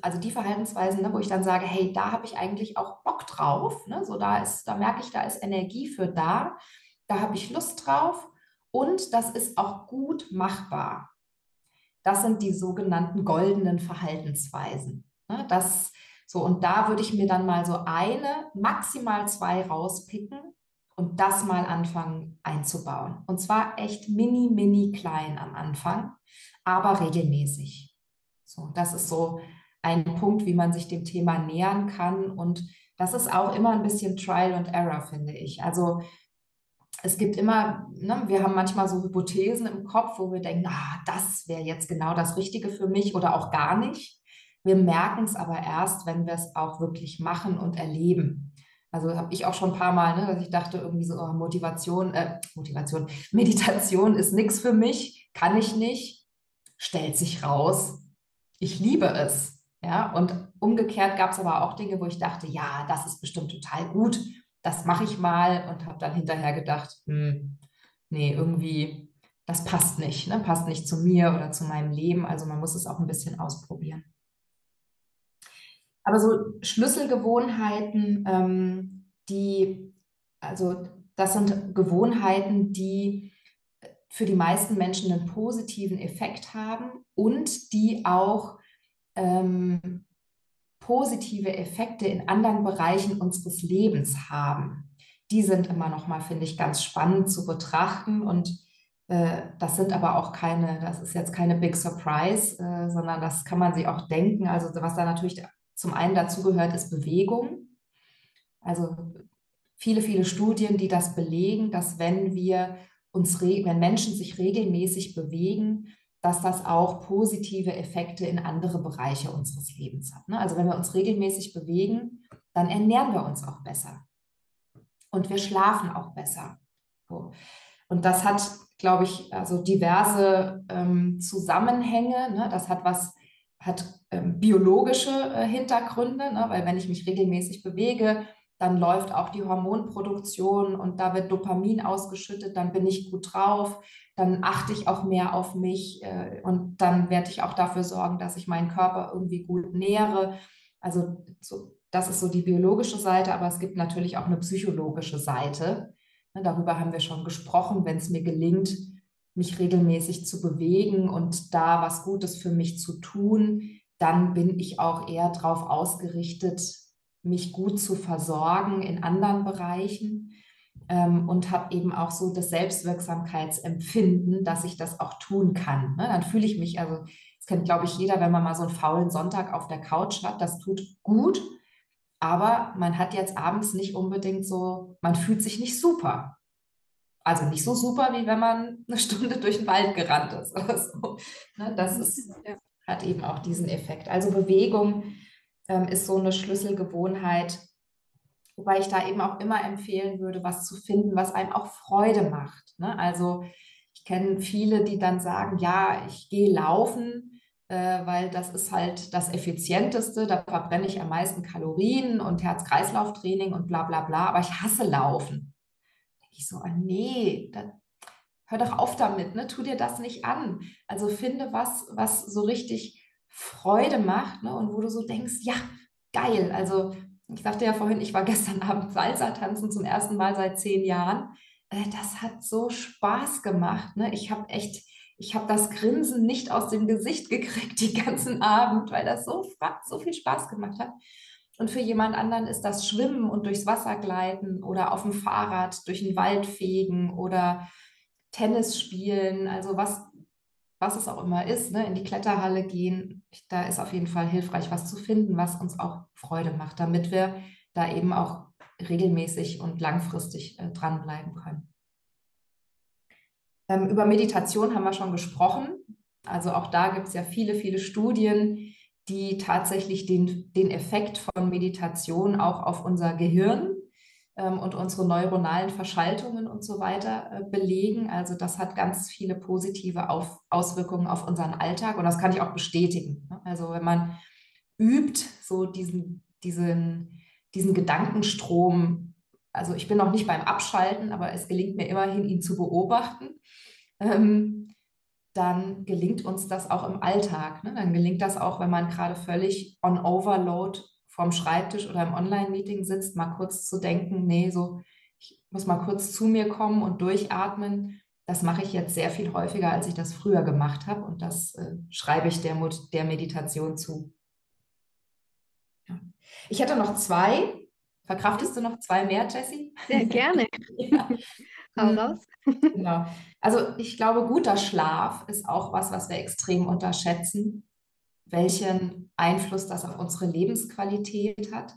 also die Verhaltensweisen, ne, wo ich dann sage, hey, da habe ich eigentlich auch Bock drauf. Ne? So, da ist, da merke ich, da ist Energie für da, da habe ich Lust drauf und das ist auch gut machbar das sind die sogenannten goldenen Verhaltensweisen. Ne, das so, und da würde ich mir dann mal so eine, maximal zwei rauspicken und das mal anfangen einzubauen. Und zwar echt mini, mini klein am Anfang, aber regelmäßig. So, das ist so ein Punkt, wie man sich dem Thema nähern kann. Und das ist auch immer ein bisschen Trial and Error, finde ich. Also es gibt immer, ne, wir haben manchmal so Hypothesen im Kopf, wo wir denken, ah, das wäre jetzt genau das Richtige für mich oder auch gar nicht. Wir merken es aber erst, wenn wir es auch wirklich machen und erleben. Also habe ich auch schon ein paar Mal, ne, dass ich dachte, irgendwie so oh, Motivation, äh, Motivation, (laughs) Meditation ist nichts für mich, kann ich nicht, stellt sich raus. Ich liebe es. Ja, und umgekehrt gab es aber auch Dinge, wo ich dachte, ja, das ist bestimmt total gut, das mache ich mal und habe dann hinterher gedacht, hm, nee, irgendwie, das passt nicht, ne? passt nicht zu mir oder zu meinem Leben. Also man muss es auch ein bisschen ausprobieren. Aber so Schlüsselgewohnheiten, ähm, die, also das sind Gewohnheiten, die für die meisten Menschen einen positiven Effekt haben und die auch ähm, positive Effekte in anderen Bereichen unseres Lebens haben. Die sind immer noch mal, finde ich, ganz spannend zu betrachten und äh, das sind aber auch keine, das ist jetzt keine Big Surprise, äh, sondern das kann man sich auch denken. Also was da natürlich zum einen dazu gehört, ist Bewegung. Also viele, viele Studien, die das belegen, dass wenn wir uns, wenn Menschen sich regelmäßig bewegen, dass das auch positive Effekte in andere Bereiche unseres Lebens hat. Ne? Also wenn wir uns regelmäßig bewegen, dann ernähren wir uns auch besser. Und wir schlafen auch besser. Und das hat, glaube ich, also diverse ähm, Zusammenhänge. Ne? Das hat was hat ähm, biologische äh, Hintergründe, ne? weil wenn ich mich regelmäßig bewege, dann läuft auch die Hormonproduktion und da wird Dopamin ausgeschüttet, dann bin ich gut drauf, dann achte ich auch mehr auf mich äh, und dann werde ich auch dafür sorgen, dass ich meinen Körper irgendwie gut nähere. Also so, das ist so die biologische Seite, aber es gibt natürlich auch eine psychologische Seite. Ne, darüber haben wir schon gesprochen, wenn es mir gelingt, mich regelmäßig zu bewegen und da was Gutes für mich zu tun, dann bin ich auch eher darauf ausgerichtet, mich gut zu versorgen in anderen Bereichen ähm, und habe eben auch so das Selbstwirksamkeitsempfinden, dass ich das auch tun kann. Ne? Dann fühle ich mich, also das kennt, glaube ich, jeder, wenn man mal so einen faulen Sonntag auf der Couch hat, das tut gut, aber man hat jetzt abends nicht unbedingt so, man fühlt sich nicht super. Also nicht so super, wie wenn man eine Stunde (laughs) durch den Wald gerannt ist. Oder so. Ne, das ist, hat eben auch diesen Effekt. Also Bewegung ähm, ist so eine Schlüsselgewohnheit, wobei ich da eben auch immer empfehlen würde, was zu finden, was einem auch Freude macht. Ne? Also ich kenne viele, die dann sagen, ja, ich gehe laufen, äh, weil das ist halt das Effizienteste, da verbrenne ich am meisten Kalorien und Herz-Kreislauf-Training und bla bla bla, aber ich hasse Laufen. Ich so, ah, nee, da, hör doch auf damit, ne? tu dir das nicht an. Also finde was, was so richtig Freude macht ne? und wo du so denkst, ja, geil. Also ich sagte ja vorhin, ich war gestern (laughs) Abend Salsa tanzen zum ersten Mal seit zehn Jahren. Äh, das hat so Spaß gemacht. Ne? Ich habe echt, ich habe das Grinsen nicht aus dem Gesicht gekriegt die ganzen Abend, weil das so, so viel Spaß gemacht hat. Und für jemand anderen ist das Schwimmen und durchs Wasser gleiten oder auf dem Fahrrad durch den Wald fegen oder Tennis spielen, also was, was es auch immer ist, ne, in die Kletterhalle gehen. Da ist auf jeden Fall hilfreich, was zu finden, was uns auch Freude macht, damit wir da eben auch regelmäßig und langfristig äh, dranbleiben können. Ähm, über Meditation haben wir schon gesprochen. Also auch da gibt es ja viele, viele Studien, die tatsächlich den, den Effekt von Meditation auch auf unser Gehirn ähm, und unsere neuronalen Verschaltungen und so weiter äh, belegen. Also das hat ganz viele positive auf, Auswirkungen auf unseren Alltag und das kann ich auch bestätigen. Ne? Also wenn man übt, so diesen, diesen, diesen Gedankenstrom, also ich bin noch nicht beim Abschalten, aber es gelingt mir immerhin, ihn zu beobachten. Ähm, dann gelingt uns das auch im Alltag. Ne? Dann gelingt das auch, wenn man gerade völlig on Overload vorm Schreibtisch oder im Online-Meeting sitzt, mal kurz zu denken, nee, so, ich muss mal kurz zu mir kommen und durchatmen das mache ich jetzt sehr viel häufiger, als ich das früher gemacht habe. Und das äh, schreibe ich der, der Meditation zu. Ja. Ich hätte noch zwei. Verkraftest du noch zwei mehr, Jessie?
Sehr gerne. (laughs) ja. Hau
mhm. raus. genau. Also ich glaube, guter Schlaf ist auch was, was wir extrem unterschätzen, welchen Einfluss das auf unsere Lebensqualität hat.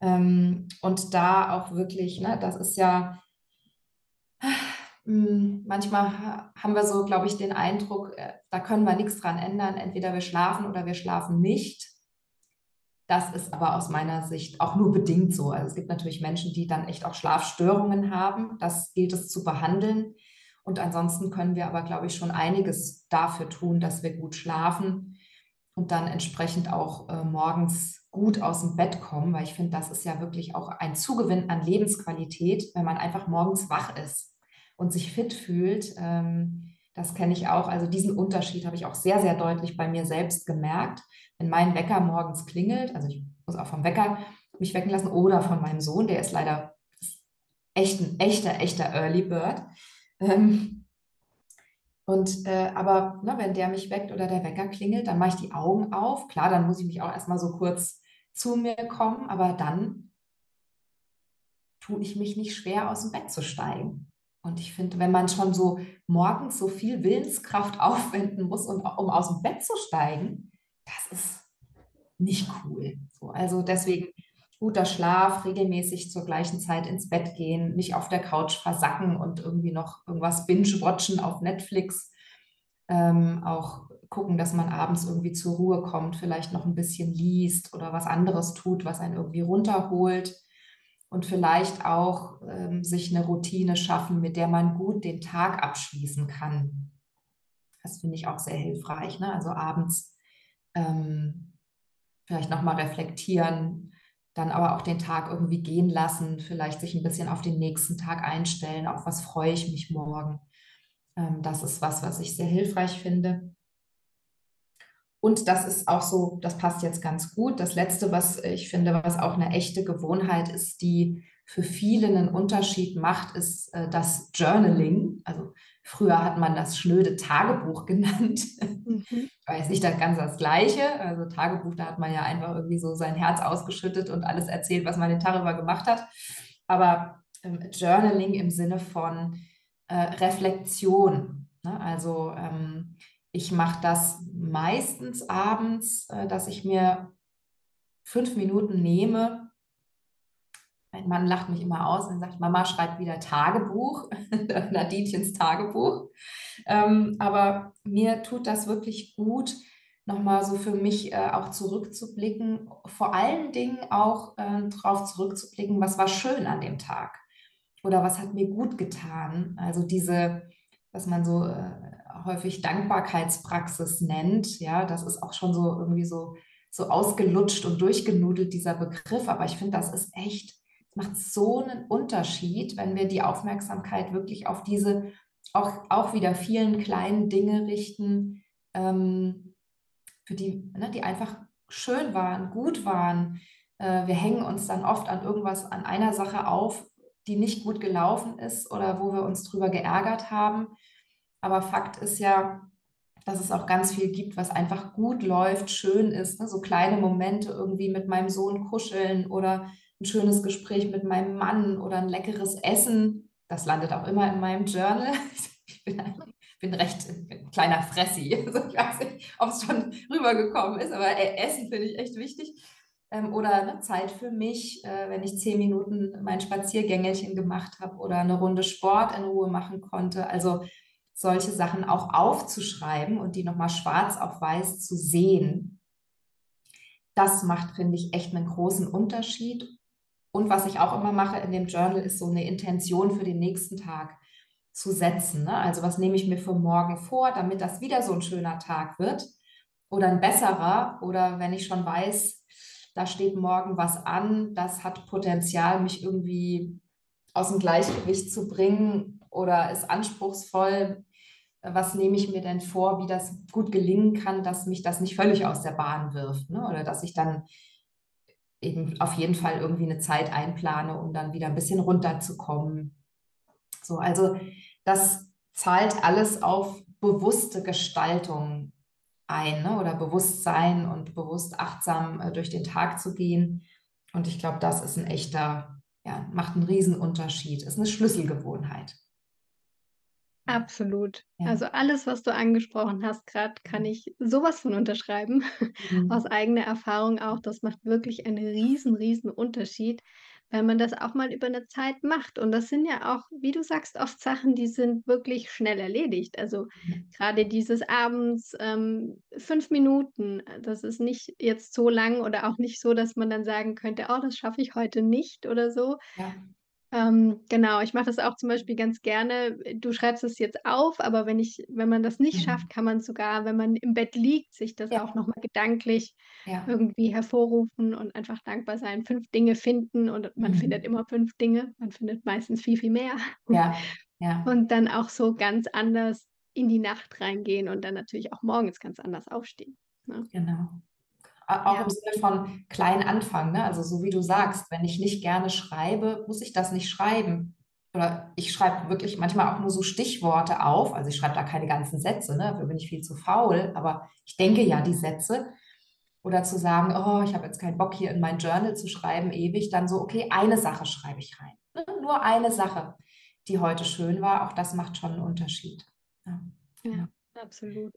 Ähm, und da auch wirklich, ne, das ist ja, hm, manchmal haben wir so, glaube ich, den Eindruck, äh, da können wir nichts dran ändern. Entweder wir schlafen oder wir schlafen nicht. Das ist aber aus meiner Sicht auch nur bedingt so. Also es gibt natürlich Menschen, die dann echt auch Schlafstörungen haben. Das gilt es zu behandeln. Und ansonsten können wir aber, glaube ich, schon einiges dafür tun, dass wir gut schlafen und dann entsprechend auch äh, morgens gut aus dem Bett kommen, weil ich finde, das ist ja wirklich auch ein Zugewinn an Lebensqualität, wenn man einfach morgens wach ist und sich fit fühlt. Ähm, das kenne ich auch. Also diesen Unterschied habe ich auch sehr, sehr deutlich bei mir selbst gemerkt. Wenn mein Wecker morgens klingelt, also ich muss auch vom Wecker mich wecken lassen oder von meinem Sohn, der ist leider echt ein echter, echter Early Bird. Ähm, und äh, aber ne, wenn der mich weckt oder der Wecker klingelt, dann mache ich die Augen auf. Klar, dann muss ich mich auch erstmal so kurz zu mir kommen, aber dann tue ich mich nicht schwer aus dem Bett zu steigen. Und ich finde, wenn man schon so morgens so viel Willenskraft (laughs) aufwenden muss, um, um aus dem Bett zu steigen, das ist nicht cool. So, also deswegen guter Schlaf, regelmäßig zur gleichen Zeit ins Bett gehen, nicht auf der Couch versacken und irgendwie noch irgendwas binge-watchen auf Netflix. Ähm, auch gucken, dass man abends irgendwie zur Ruhe kommt, vielleicht noch ein bisschen liest oder was anderes tut, was einen irgendwie runterholt und vielleicht auch ähm, sich eine Routine schaffen, mit der man gut den Tag abschließen kann. Das finde ich auch sehr hilfreich. Ne? Also abends ähm, vielleicht nochmal reflektieren, dann aber auch den Tag irgendwie gehen lassen, vielleicht sich ein bisschen auf den nächsten Tag einstellen, auf was freue ich mich morgen. Ähm, das ist was, was ich sehr hilfreich finde. Und das ist auch so, das passt jetzt ganz gut. Das Letzte, was ich finde, was auch eine echte Gewohnheit ist, die für viele einen Unterschied macht, ist äh, das Journaling. Also früher hat man das schnöde Tagebuch (laughs) genannt. Mhm. Ich weiß nicht das ganz das Gleiche. Also Tagebuch, da hat man ja einfach irgendwie so sein Herz ausgeschüttet und alles erzählt, was man den Tag über gemacht hat. Aber ähm, Journaling im Sinne von äh, Reflexion. Ne? Also ähm, ich mache das meistens abends, äh, dass ich mir fünf Minuten nehme. Mein Mann lacht mich immer aus und sagt, Mama schreibt wieder Tagebuch, (laughs) Nadinchens Tagebuch. Ähm, aber mir tut das wirklich gut, nochmal so für mich äh, auch zurückzublicken, vor allen Dingen auch äh, darauf zurückzublicken, was war schön an dem Tag oder was hat mir gut getan. Also diese, was man so äh, häufig Dankbarkeitspraxis nennt. Ja, das ist auch schon so irgendwie so, so ausgelutscht und durchgenudelt, dieser Begriff. Aber ich finde, das ist echt, macht so einen Unterschied, wenn wir die Aufmerksamkeit wirklich auf diese auch, auch wieder vielen kleinen Dinge richten, ähm, für die, ne, die einfach schön waren, gut waren. Äh, wir hängen uns dann oft an irgendwas, an einer Sache auf, die nicht gut gelaufen ist oder wo wir uns drüber geärgert haben. Aber Fakt ist ja, dass es auch ganz viel gibt, was einfach gut läuft, schön ist. Ne? So kleine Momente irgendwie mit meinem Sohn kuscheln oder ein schönes Gespräch mit meinem Mann oder ein leckeres Essen. Das landet auch immer in meinem Journal. (laughs) Ich bin, bin recht ein kleiner Fressi. (laughs) Also ich weiß nicht, ob es schon rübergekommen ist, aber äh, Essen finde ich echt wichtig. Ähm, oder eine Zeit für mich, äh, wenn ich zehn Minuten mein Spaziergängelchen gemacht habe oder eine Runde Sport in Ruhe machen konnte. Also solche Sachen auch aufzuschreiben und die nochmal schwarz auf weiß zu sehen, das macht, finde ich, echt einen großen Unterschied. Und was ich auch immer mache in dem Journal, ist so eine Intention für den nächsten Tag zu setzen. Ne? Also was nehme ich mir für morgen vor, damit das wieder so ein schöner Tag wird oder ein besserer. Oder wenn ich schon weiß, da steht morgen was an, das hat Potenzial, mich irgendwie aus dem Gleichgewicht zu bringen oder ist anspruchsvoll, was nehme ich mir denn vor, wie das gut gelingen kann, dass mich das nicht völlig aus der Bahn wirft ne? oder dass ich dann eben auf jeden Fall irgendwie eine Zeit einplane, um dann wieder ein bisschen runterzukommen. So, also das zahlt alles auf bewusste Gestaltung ein ne? oder Bewusstsein und bewusst achtsam äh, durch den Tag zu gehen. Und ich glaube, das ist ein echter, ja, macht einen Riesenunterschied, ist eine Schlüsselgewohnheit.
Absolut. Ja. Also alles, was du angesprochen hast, gerade kann ich sowas von unterschreiben. (laughs) Mhm. Aus eigener Erfahrung auch. Das macht wirklich einen riesen, riesen Unterschied, wenn man das auch mal über eine Zeit macht. Und das sind ja auch, wie du sagst, oft Sachen, die sind wirklich schnell erledigt. Also mhm. gerade dieses abends ähm, fünf Minuten, das ist nicht jetzt so lang oder auch nicht so, dass man dann sagen könnte, oh, das schaffe ich heute nicht oder so. Ja. Ähm, genau, ich mache das auch zum Beispiel ganz gerne. Du schreibst es jetzt auf, aber wenn ich, wenn man das nicht schafft, mhm. kann man sogar, wenn man im Bett liegt, sich das ja. auch nochmal gedanklich ja. irgendwie hervorrufen und einfach dankbar sein. Fünf Dinge finden und man mhm. findet immer fünf Dinge. Man findet meistens viel, viel mehr. (laughs) Ja. ja. Und dann auch so ganz anders in die Nacht reingehen und dann natürlich auch morgens ganz anders aufstehen.
Ne? Genau. Auch ja. im Sinne von klein anfangen. Ne? Also so wie du sagst, wenn ich nicht gerne schreibe, muss ich das nicht schreiben. Oder ich schreibe wirklich manchmal auch nur so Stichworte auf. Also ich schreibe da keine ganzen Sätze, ne? dafür bin ich viel zu faul. Aber ich denke ja die Sätze. Oder zu sagen, oh, ich habe jetzt keinen Bock hier in mein Journal zu schreiben, ewig. Dann so, okay, eine Sache schreibe ich rein. Ne? Nur eine Sache, die heute schön war. Auch das macht schon einen Unterschied.
ja, ja absolut.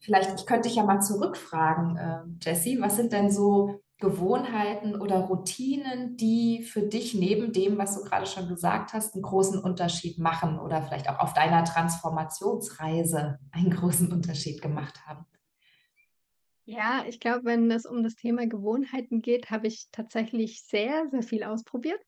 Vielleicht, ich könnte dich ja mal zurückfragen, äh, Jessie, was sind denn so Gewohnheiten oder Routinen, die für dich neben dem, was du gerade schon gesagt hast, einen großen Unterschied machen oder vielleicht auch auf deiner Transformationsreise einen großen Unterschied gemacht haben?
Ja, ich glaube, wenn es um das Thema Gewohnheiten geht, habe ich tatsächlich sehr, sehr viel ausprobiert.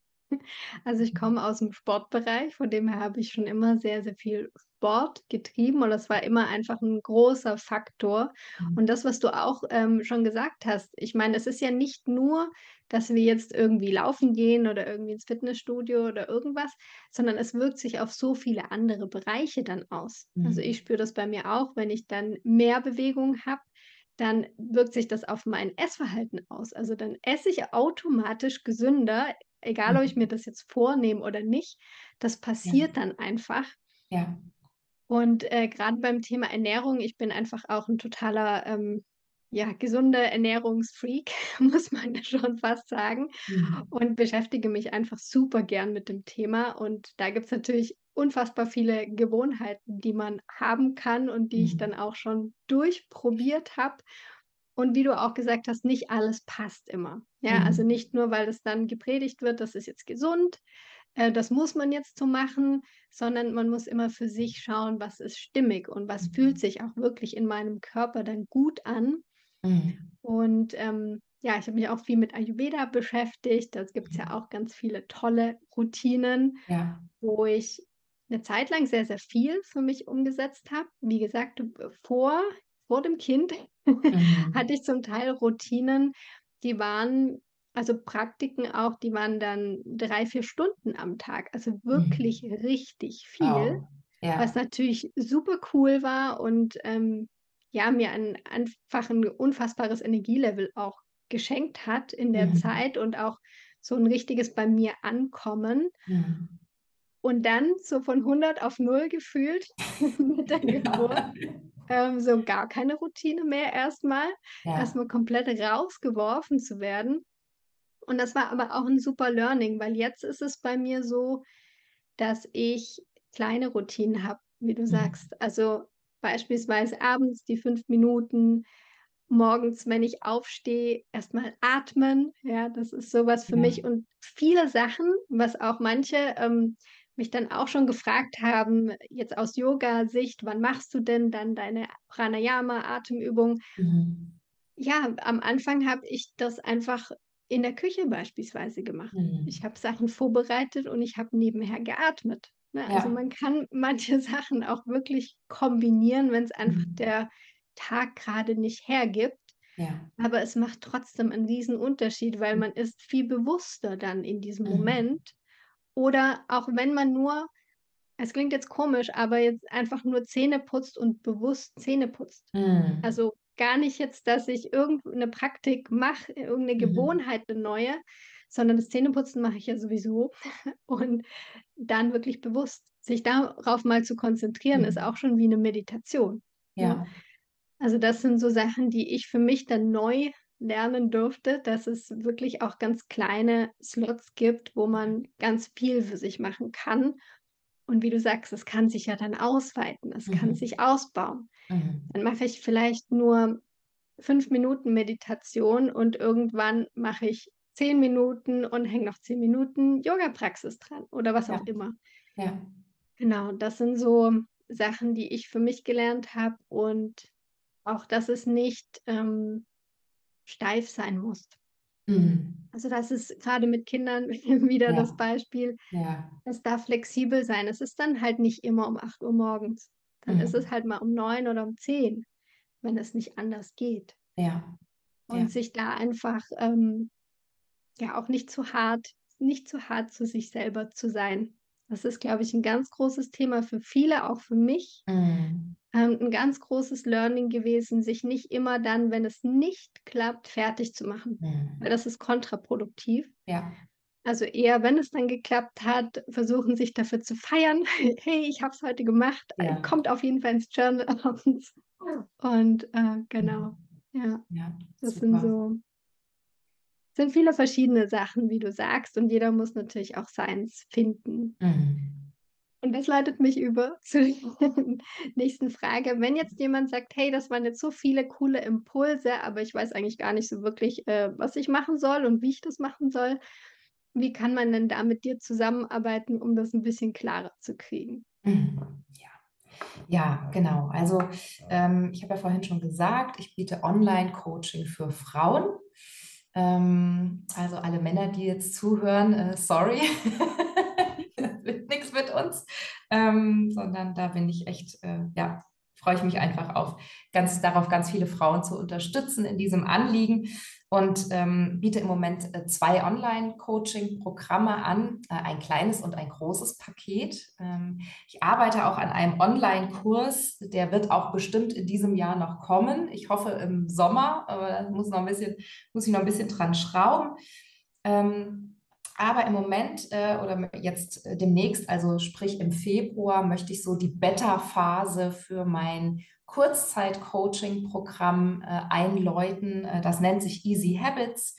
Also ich komme aus dem Sportbereich, von dem her habe ich schon immer sehr, sehr viel Sport getrieben und das war immer einfach ein großer Faktor. Mhm. Und das, was du auch ähm, schon gesagt hast, ich meine, es ist ja nicht nur, dass wir jetzt irgendwie laufen gehen oder irgendwie ins Fitnessstudio oder irgendwas, sondern es wirkt sich auf so viele andere Bereiche dann aus. Also mhm. Also ich spüre das bei mir auch, wenn ich dann mehr Bewegung habe, dann wirkt sich das auf mein Essverhalten aus. Also dann esse ich automatisch gesünder, egal ob ich mir mhm. das jetzt vornehme oder nicht, das passiert ja. dann einfach. Ja. Und äh, gerade beim Thema Ernährung, ich bin einfach auch ein totaler ähm, ja, gesunde Ernährungsfreak, (laughs) muss man schon fast sagen. Mhm. Und beschäftige mich einfach super gern mit dem Thema. Und da gibt es natürlich unfassbar viele Gewohnheiten, die man haben kann und die mhm. ich dann auch schon durchprobiert habe. Und wie du auch gesagt hast, nicht alles passt immer. Ja, mhm. also nicht nur, weil es dann gepredigt wird, das ist jetzt gesund, äh, das muss man jetzt so machen, sondern man muss immer für sich schauen, was ist stimmig und was mhm. fühlt sich auch wirklich in meinem Körper dann gut an. Mhm. Und ähm, ja, ich habe mich auch viel mit Ayurveda beschäftigt. Da gibt es ja auch ganz viele tolle Routinen, ja. wo ich eine Zeit lang sehr, sehr viel für mich umgesetzt habe. Wie gesagt, vor vor dem Kind mhm. (laughs) hatte ich zum Teil Routinen, die waren, also Praktiken auch, die waren dann drei, vier Stunden am Tag. Also wirklich mhm. richtig viel. Oh. Ja. Was natürlich super cool war und ähm, ja, mir ein, einfach ein unfassbares Energielevel auch geschenkt hat in der mhm. Zeit und auch so ein richtiges bei mir ankommen. Mhm. Und dann so von 100 auf 0 gefühlt (laughs) mit der Geburt. Ähm, so gar keine Routine mehr erstmal. Ja. Erstmal komplett rausgeworfen zu werden. Und das war aber auch ein super Learning, weil jetzt ist es bei mir so, dass ich kleine Routinen habe, wie du mhm. sagst. Also beispielsweise abends die fünf Minuten, morgens, wenn ich aufstehe, erstmal atmen. Ja, das ist sowas für ja. mich. Und viele Sachen, was auch manche ähm, mich dann auch schon gefragt haben, jetzt aus Yoga-Sicht, wann machst du denn dann deine Pranayama-Atemübung? Mhm. Ja, am Anfang habe ich das einfach in der Küche beispielsweise gemacht. Mhm. Ich habe Sachen vorbereitet und ich habe nebenher geatmet. Ne? Ja. Also man kann (laughs) manche Sachen auch wirklich kombinieren, wenn es einfach mhm. der Tag gerade nicht hergibt. Ja. Aber es macht trotzdem einen riesen Unterschied, weil mhm. man ist viel bewusster dann in diesem mhm. Moment oder auch wenn man nur, es klingt jetzt komisch, aber jetzt einfach nur Zähne putzt und bewusst Zähne putzt. Mhm. Also gar nicht jetzt, dass ich irgendeine Praktik mache, irgendeine mhm. Gewohnheit, eine neue, sondern das Zähneputzen mache ich ja sowieso. (laughs) Und dann wirklich bewusst sich darauf mal zu konzentrieren, mhm. ist auch schon wie eine Meditation. Ne? Ja. ja. Also das sind so Sachen, die ich für mich dann neu lernen durfte, dass es wirklich auch ganz kleine Slots gibt, wo man ganz viel für sich machen kann. Und wie du sagst, es kann sich ja dann ausweiten, es mhm. kann sich ausbauen. Mhm. Dann mache ich vielleicht nur fünf Minuten Meditation und irgendwann mache ich zehn Minuten und hänge noch zehn Minuten Yoga-Praxis dran oder was ja. auch immer. Ja. Genau, das sind so Sachen, die ich für mich gelernt habe und auch, dass es nicht ähm, steif sein muss. Mhm. Also das ist gerade mit Kindern (laughs) wieder ja. das Beispiel. Ja. Es darf flexibel sein. Es ist dann halt nicht immer um 8 Uhr morgens. Dann mhm. ist es halt mal um 9 oder um 10, wenn es nicht anders geht. Ja. Und ja. sich da einfach ähm, ja auch nicht zu hart, nicht zu hart zu sich selber zu sein. Das ist, glaube ich, ein ganz großes Thema für viele, auch für mich. Mhm. Ähm, ein ganz großes Learning gewesen, sich nicht immer dann, wenn es nicht klappt, fertig zu machen. Mhm. Weil das ist kontraproduktiv. Ja. Also eher, wenn es dann geklappt hat, versuchen sich dafür zu feiern. (laughs) hey, ich habe es heute gemacht. Ja. Kommt auf jeden Fall ins Journal (laughs) abends. Und äh, genau. Ja. ja das super. sind so sind viele verschiedene Sachen, wie du sagst, und jeder muss natürlich auch seins finden. Mhm. Und das leitet mich über (laughs) zur nächsten Frage. Wenn jetzt jemand sagt, hey, das waren jetzt so viele coole Impulse, aber ich weiß eigentlich gar nicht so wirklich, äh, was ich machen soll und wie ich das machen soll, wie kann man denn da mit dir zusammenarbeiten, um das ein bisschen klarer zu kriegen?
Mhm. Ja. Ja, genau. Also ähm, ich habe ja vorhin schon gesagt, ich biete Online-Coaching für Frauen. Ähm, also alle Männer, die jetzt zuhören, äh, sorry, (laughs) uns, ähm, sondern da bin ich echt, äh, ja, freue ich mich einfach auf ganz darauf, ganz viele Frauen zu unterstützen in diesem Anliegen und ähm, biete im Moment äh, zwei Online-Coaching-Programme an, äh, ein kleines und ein großes Paket. Ähm, ich arbeite auch an einem Online-Kurs, der wird auch bestimmt in diesem Jahr noch kommen. Ich hoffe im Sommer, aber da muss, noch ein bisschen, muss ich noch ein bisschen dran schrauben. Ähm, aber im Moment äh, oder jetzt äh, demnächst, also sprich im Februar, möchte ich so die Beta-Phase für mein Kurzzeit-Coaching-Programm äh, einläuten. Äh, das nennt sich Easy Habits,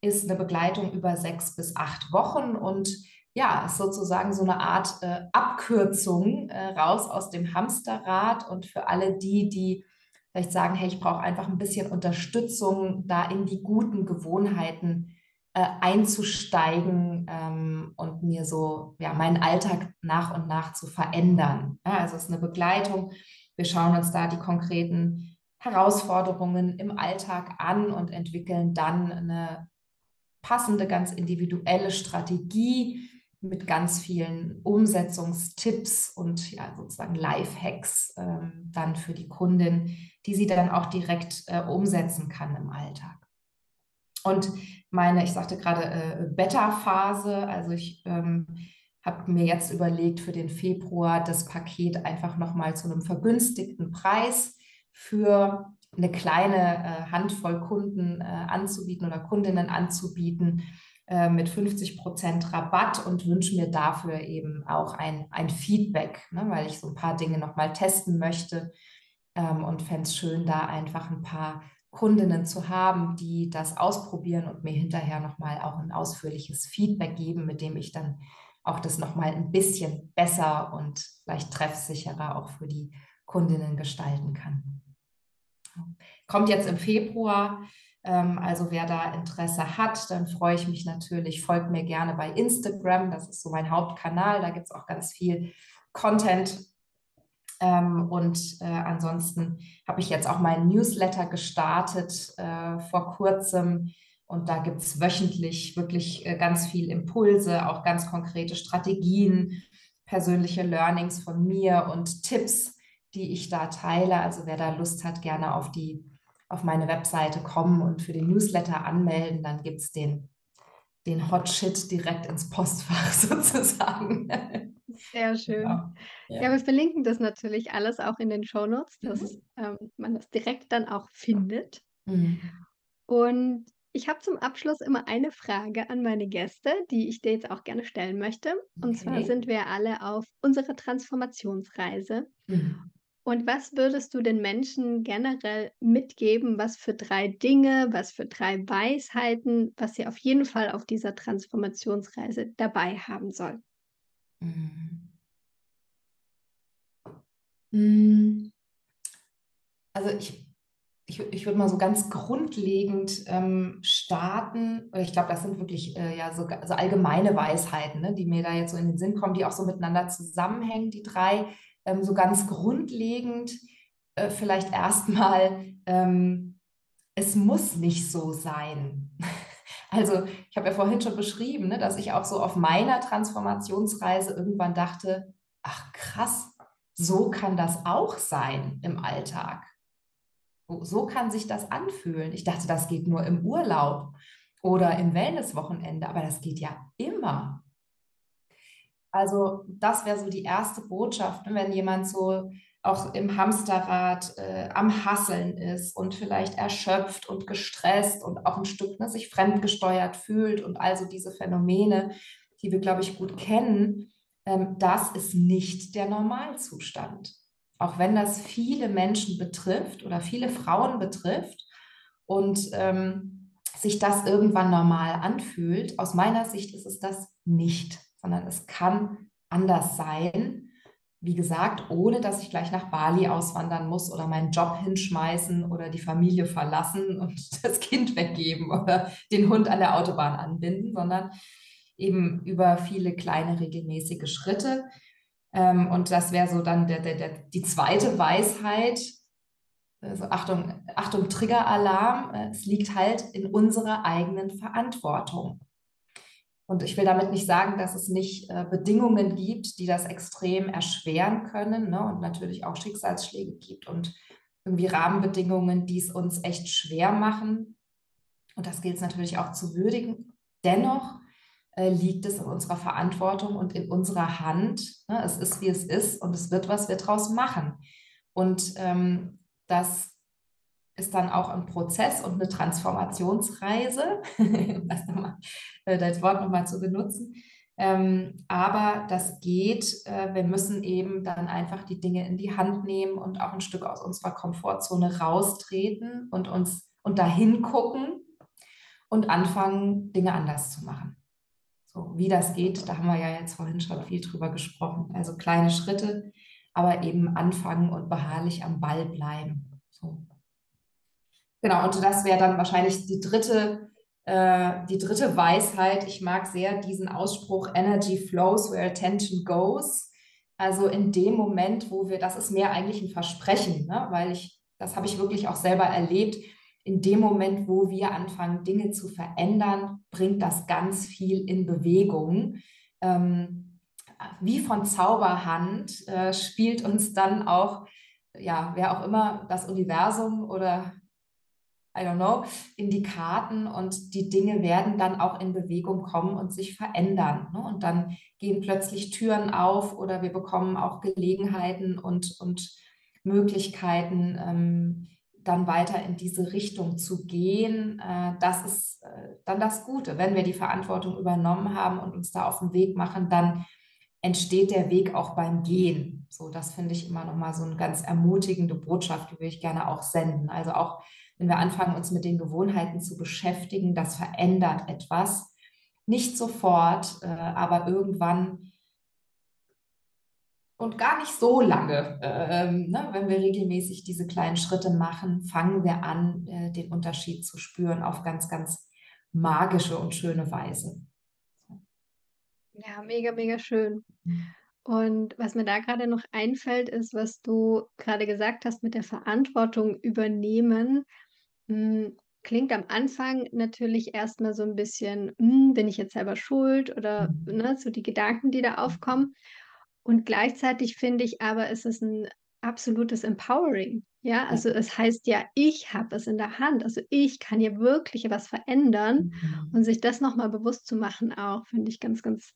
ist eine Begleitung über sechs bis acht Wochen und ja, ist sozusagen so eine Art äh, Abkürzung äh, raus aus dem Hamsterrad und für alle die, die vielleicht sagen, hey, ich brauche einfach ein bisschen Unterstützung, da in die guten Gewohnheiten äh, einzusteigen ähm, und mir so ja meinen Alltag nach und nach zu verändern. Ja, also es ist eine Begleitung wir schauen uns da die konkreten Herausforderungen im Alltag an und entwickeln dann eine passende, ganz individuelle Strategie mit ganz vielen Umsetzungstipps und ja, sozusagen Lifehacks ähm, dann für die Kundin, die sie dann auch direkt äh, umsetzen kann im Alltag. Und meine, ich sagte gerade äh, Beta-Phase, also ich ähm, habe mir jetzt überlegt, für den Februar das Paket einfach nochmal zu einem vergünstigten Preis für eine kleine äh, Handvoll Kunden äh, anzubieten oder Kundinnen anzubieten äh, mit 50 Prozent Rabatt und wünsche mir dafür eben auch ein, ein Feedback, ne, weil ich so ein paar Dinge nochmal testen möchte ähm, und fände es schön, da einfach ein paar Kundinnen zu haben, die das ausprobieren und mir hinterher nochmal auch ein ausführliches Feedback geben, mit dem ich dann auch das nochmal ein bisschen besser und vielleicht treffsicherer auch für die Kundinnen gestalten kann. Kommt jetzt im Februar. Ähm, also wer da Interesse hat, dann freue ich mich natürlich. Folgt mir gerne bei Instagram. Das ist so mein Hauptkanal. Da gibt es auch ganz viel Content. Ähm, und äh, ansonsten habe ich jetzt auch meinen Newsletter gestartet äh, vor kurzem und da gibt es wöchentlich wirklich äh, ganz viel Impulse, auch ganz konkrete Strategien, persönliche Learnings von mir und Tipps, die ich da teile. Also wer da Lust hat, gerne auf die auf meine Webseite kommen und für den Newsletter anmelden. Dann gibt es den, den Hot Shit direkt ins Postfach (laughs) sozusagen.
Sehr schön. Genau. Ja. ja. wir verlinken das natürlich alles auch in den Show Notes, dass mhm. ähm, man das direkt dann auch findet. Mhm. Und Ich habe zum Abschluss immer eine Frage an meine Gäste, die ich dir jetzt auch gerne stellen möchte. Und zwar
Okay.
sind wir alle auf unserer Transformationsreise.
Mhm.
Und was würdest du den Menschen generell mitgeben? Was für 3 Dinge, was für 3 Weisheiten, was sie auf jeden Fall auf dieser Transformationsreise dabei haben sollen?
Mhm. Hm. Also ich, ich, ich würde mal so ganz grundlegend ähm, starten. Ich glaube, das sind wirklich äh, ja so, so allgemeine Weisheiten, ne, die mir da jetzt so in den Sinn kommen, die auch so miteinander zusammenhängen, die drei. Ähm, so ganz grundlegend äh, vielleicht erstmal, ähm, es muss nicht so sein. Also ich habe ja vorhin schon beschrieben, ne, dass ich auch so auf meiner Transformationsreise irgendwann dachte, ach krass, so kann das auch sein im Alltag. So kann sich das anfühlen. Ich dachte, das geht nur im Urlaub oder im Wellnesswochenende, aber das geht ja immer. Also das wäre so die erste Botschaft, ne, wenn jemand so auch im Hamsterrad äh, am Hasseln ist und vielleicht erschöpft und gestresst und auch ein Stück ne, sich fremdgesteuert fühlt und also diese Phänomene, die wir, glaube ich, gut kennen, ähm, das ist nicht der Normalzustand. Auch wenn das viele Menschen betrifft oder viele Frauen betrifft und ähm, sich das irgendwann normal anfühlt, aus meiner Sicht ist es das nicht, sondern es kann anders sein wie gesagt, ohne dass ich gleich nach Bali auswandern muss oder meinen Job hinschmeißen oder die Familie verlassen und (laughs) das Kind weggeben oder den Hund an der Autobahn anbinden, sondern eben über viele kleine regelmäßige Schritte. Ähm, und das wäre so dann der, der, der, die zweite Weisheit. Also Achtung, Achtung, Triggeralarm. Es liegt halt in unserer eigenen Verantwortung. Und ich will damit nicht sagen, dass es nicht äh, Bedingungen gibt, die das extrem erschweren können ne? und natürlich auch Schicksalsschläge gibt und irgendwie Rahmenbedingungen, die es uns echt schwer machen. Und das gilt es natürlich auch zu würdigen. Dennoch äh, liegt es in unserer Verantwortung und in unserer Hand. Ne? Es ist, wie es ist und es wird, was wir daraus machen. Und ähm, das ist dann auch ein Prozess und eine Transformationsreise, (laughs) um das, äh, Wort nochmal zu benutzen. Ähm, aber das geht, äh, wir müssen eben dann einfach die Dinge in die Hand nehmen und auch ein Stück aus unserer Komfortzone raustreten und uns und dahin gucken und anfangen, Dinge anders zu machen. So, wie das geht, da haben wir ja jetzt vorhin schon viel drüber gesprochen. Also kleine Schritte, aber eben anfangen und beharrlich am Ball bleiben. So. Genau, und das wäre dann wahrscheinlich die dritte, äh, die dritte Weisheit. Ich mag sehr diesen Ausspruch, Energy flows where attention goes. Also in dem Moment, wo wir, das ist mehr eigentlich ein Versprechen, ne? weil ich, das habe ich wirklich auch selber erlebt. In dem Moment, wo wir anfangen, Dinge zu verändern, bringt das ganz viel in Bewegung. Ähm, wie von Zauberhand äh, spielt uns dann auch, ja, wer auch immer das Universum oder I don't know, in die Karten und die Dinge werden dann auch in Bewegung kommen und sich verändern. Ne? Und dann gehen plötzlich Türen auf oder wir bekommen auch Gelegenheiten und, und Möglichkeiten, ähm, dann weiter in diese Richtung zu gehen. Äh, das ist äh, dann das Gute. Wenn wir die Verantwortung übernommen haben und uns da auf den Weg machen, dann entsteht der Weg auch beim Gehen. So, das finde ich immer nochmal so eine ganz ermutigende Botschaft, die würde ich gerne auch senden. Also auch wenn wir anfangen, uns mit den Gewohnheiten zu beschäftigen, das verändert etwas. Nicht sofort, äh, aber irgendwann und gar nicht so lange. Ähm, ne? Wenn wir regelmäßig diese kleinen Schritte machen, fangen wir an, äh, den Unterschied zu spüren auf ganz, ganz magische und schöne Weise.
Ja, mega, mega schön. Mhm. Und was mir da gerade noch einfällt, ist, was du gerade gesagt hast mit der Verantwortung übernehmen. Hm, klingt am Anfang natürlich erstmal so ein bisschen: „Hm, bin ich jetzt selber schuld?“ oder,
Mhm.
ne, so die Gedanken, die da aufkommen. Und gleichzeitig finde ich aber, ist es ein absolutes Empowering. Ja,
Ja.
also es heißt ja, ich habe es in der Hand. Also ich kann hier wirklich was verändern
Mhm.
und sich das noch mal bewusst zu machen auch, finde ich ganz, ganz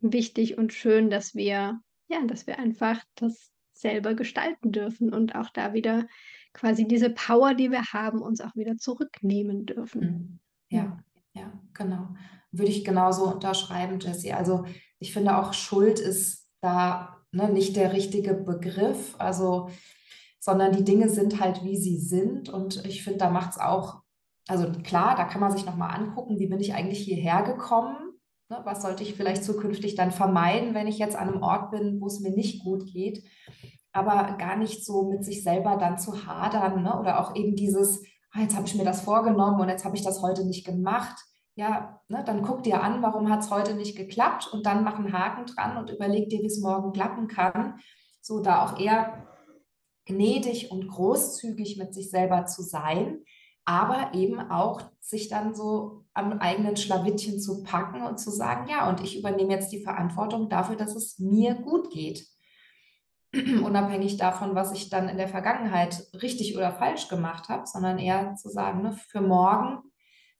wichtig und schön, dass wir ja, dass wir einfach das selber gestalten dürfen und auch da wieder quasi diese Power, die wir haben, uns auch wieder zurücknehmen dürfen.
Mhm. Ja, ja, genau. Würde ich genauso unterschreiben, Jessie. Also ich finde auch Schuld ist da ne, nicht der richtige Begriff. Also sondern die Dinge sind halt, wie sie sind. Und ich finde, da macht es auch, also klar, da kann man sich nochmal angucken, wie bin ich eigentlich hierher gekommen? Ne, was sollte ich vielleicht zukünftig dann vermeiden, wenn ich jetzt an einem Ort bin, wo es mir nicht gut geht? Aber gar nicht so mit sich selber dann zu hadern ne? oder auch eben dieses, ah, jetzt habe ich mir das vorgenommen und jetzt habe ich das heute nicht gemacht. Ja, ne, dann guck dir an, warum hat es heute nicht geklappt und dann mach einen Haken dran und überleg dir, wie es morgen klappen kann. So da auch eher gnädig und großzügig mit sich selber zu sein, aber eben auch sich dann so am eigenen Schlawittchen zu packen und zu sagen, ja, und ich übernehme jetzt die Verantwortung dafür, dass es mir gut geht. (clears throat) Unabhängig davon, was ich dann in der Vergangenheit richtig oder falsch gemacht habe, sondern eher zu sagen, ne, für morgen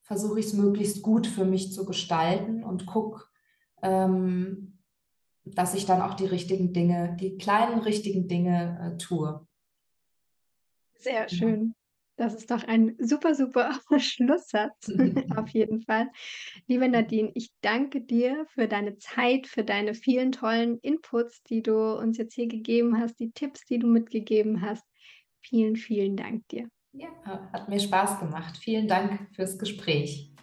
versuche ich es möglichst gut für mich zu gestalten und gucke, ähm, dass ich dann auch die richtigen Dinge, die kleinen richtigen Dinge äh, tue.
Sehr schön. Das ist doch ein super, super (laughs) Schlusssatz, (laughs) auf jeden Fall. Liebe Nadine, ich danke dir für deine Zeit, für deine vielen tollen Inputs, die du uns jetzt hier gegeben hast, die Tipps, die du mitgegeben hast. Vielen, vielen Dank dir.
Ja, hat mir Spaß gemacht. Vielen Dank fürs Gespräch.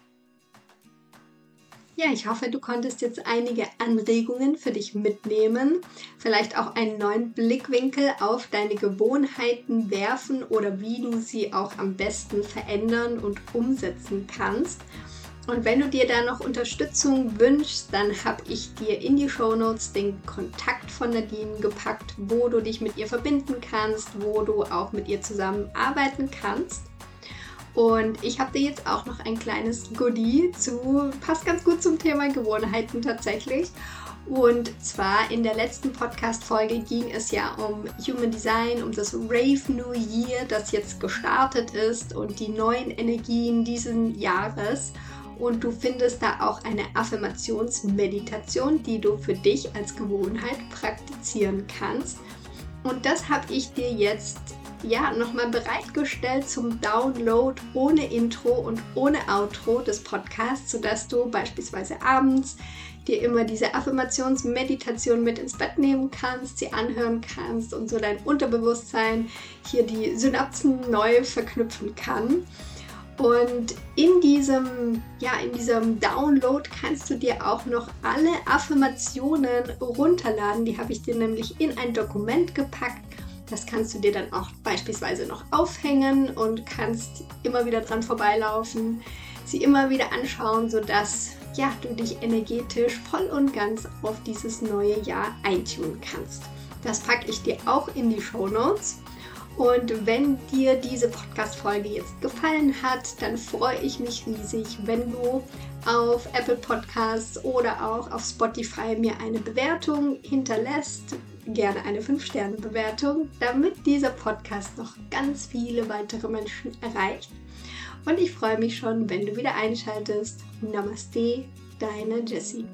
Ja, ich hoffe, du konntest jetzt einige Anregungen für dich mitnehmen, vielleicht auch einen neuen Blickwinkel auf deine Gewohnheiten werfen oder wie du sie auch am besten verändern und umsetzen kannst. Und wenn du dir da noch Unterstützung wünschst, dann habe ich dir in die Show Notes den Kontakt von Nadine gepackt, wo du dich mit ihr verbinden kannst, wo du auch mit ihr zusammenarbeiten kannst. Und ich habe dir jetzt auch noch ein kleines Goodie zu, passt ganz gut zum Thema Gewohnheiten tatsächlich. Und zwar in der letzten Podcast-Folge ging es ja um Human Design, um das Rave New Year, das jetzt gestartet ist und die neuen Energien diesen Jahres. Und du findest da auch eine Affirmationsmeditation, die du für dich als Gewohnheit praktizieren kannst. Und das habe ich dir jetzt ja, nochmal bereitgestellt zum Download ohne Intro und ohne Outro des Podcasts, sodass du beispielsweise abends dir immer diese Affirmationsmeditation mit ins Bett nehmen kannst, sie anhören kannst und so dein Unterbewusstsein hier die Synapsen neu verknüpfen kann. Und in diesem, ja, in diesem Download kannst du dir auch noch alle Affirmationen runterladen. Die habe ich dir nämlich in ein Dokument gepackt das kannst du dir dann auch beispielsweise noch aufhängen und kannst immer wieder dran vorbeilaufen, sie immer wieder anschauen, sodass ja, du dich energetisch voll und ganz auf dieses neue Jahr eintun kannst. Das packe ich dir auch in die Show Notes. Und wenn dir diese Podcast-Folge jetzt gefallen hat, dann freue ich mich riesig, wenn du auf Apple Podcasts oder auch auf Spotify mir eine Bewertung hinterlässt gerne eine 5-Sterne-Bewertung, damit dieser Podcast noch ganz viele weitere Menschen erreicht. Und ich freue mich schon, wenn du wieder einschaltest. Namaste, deine Jessie.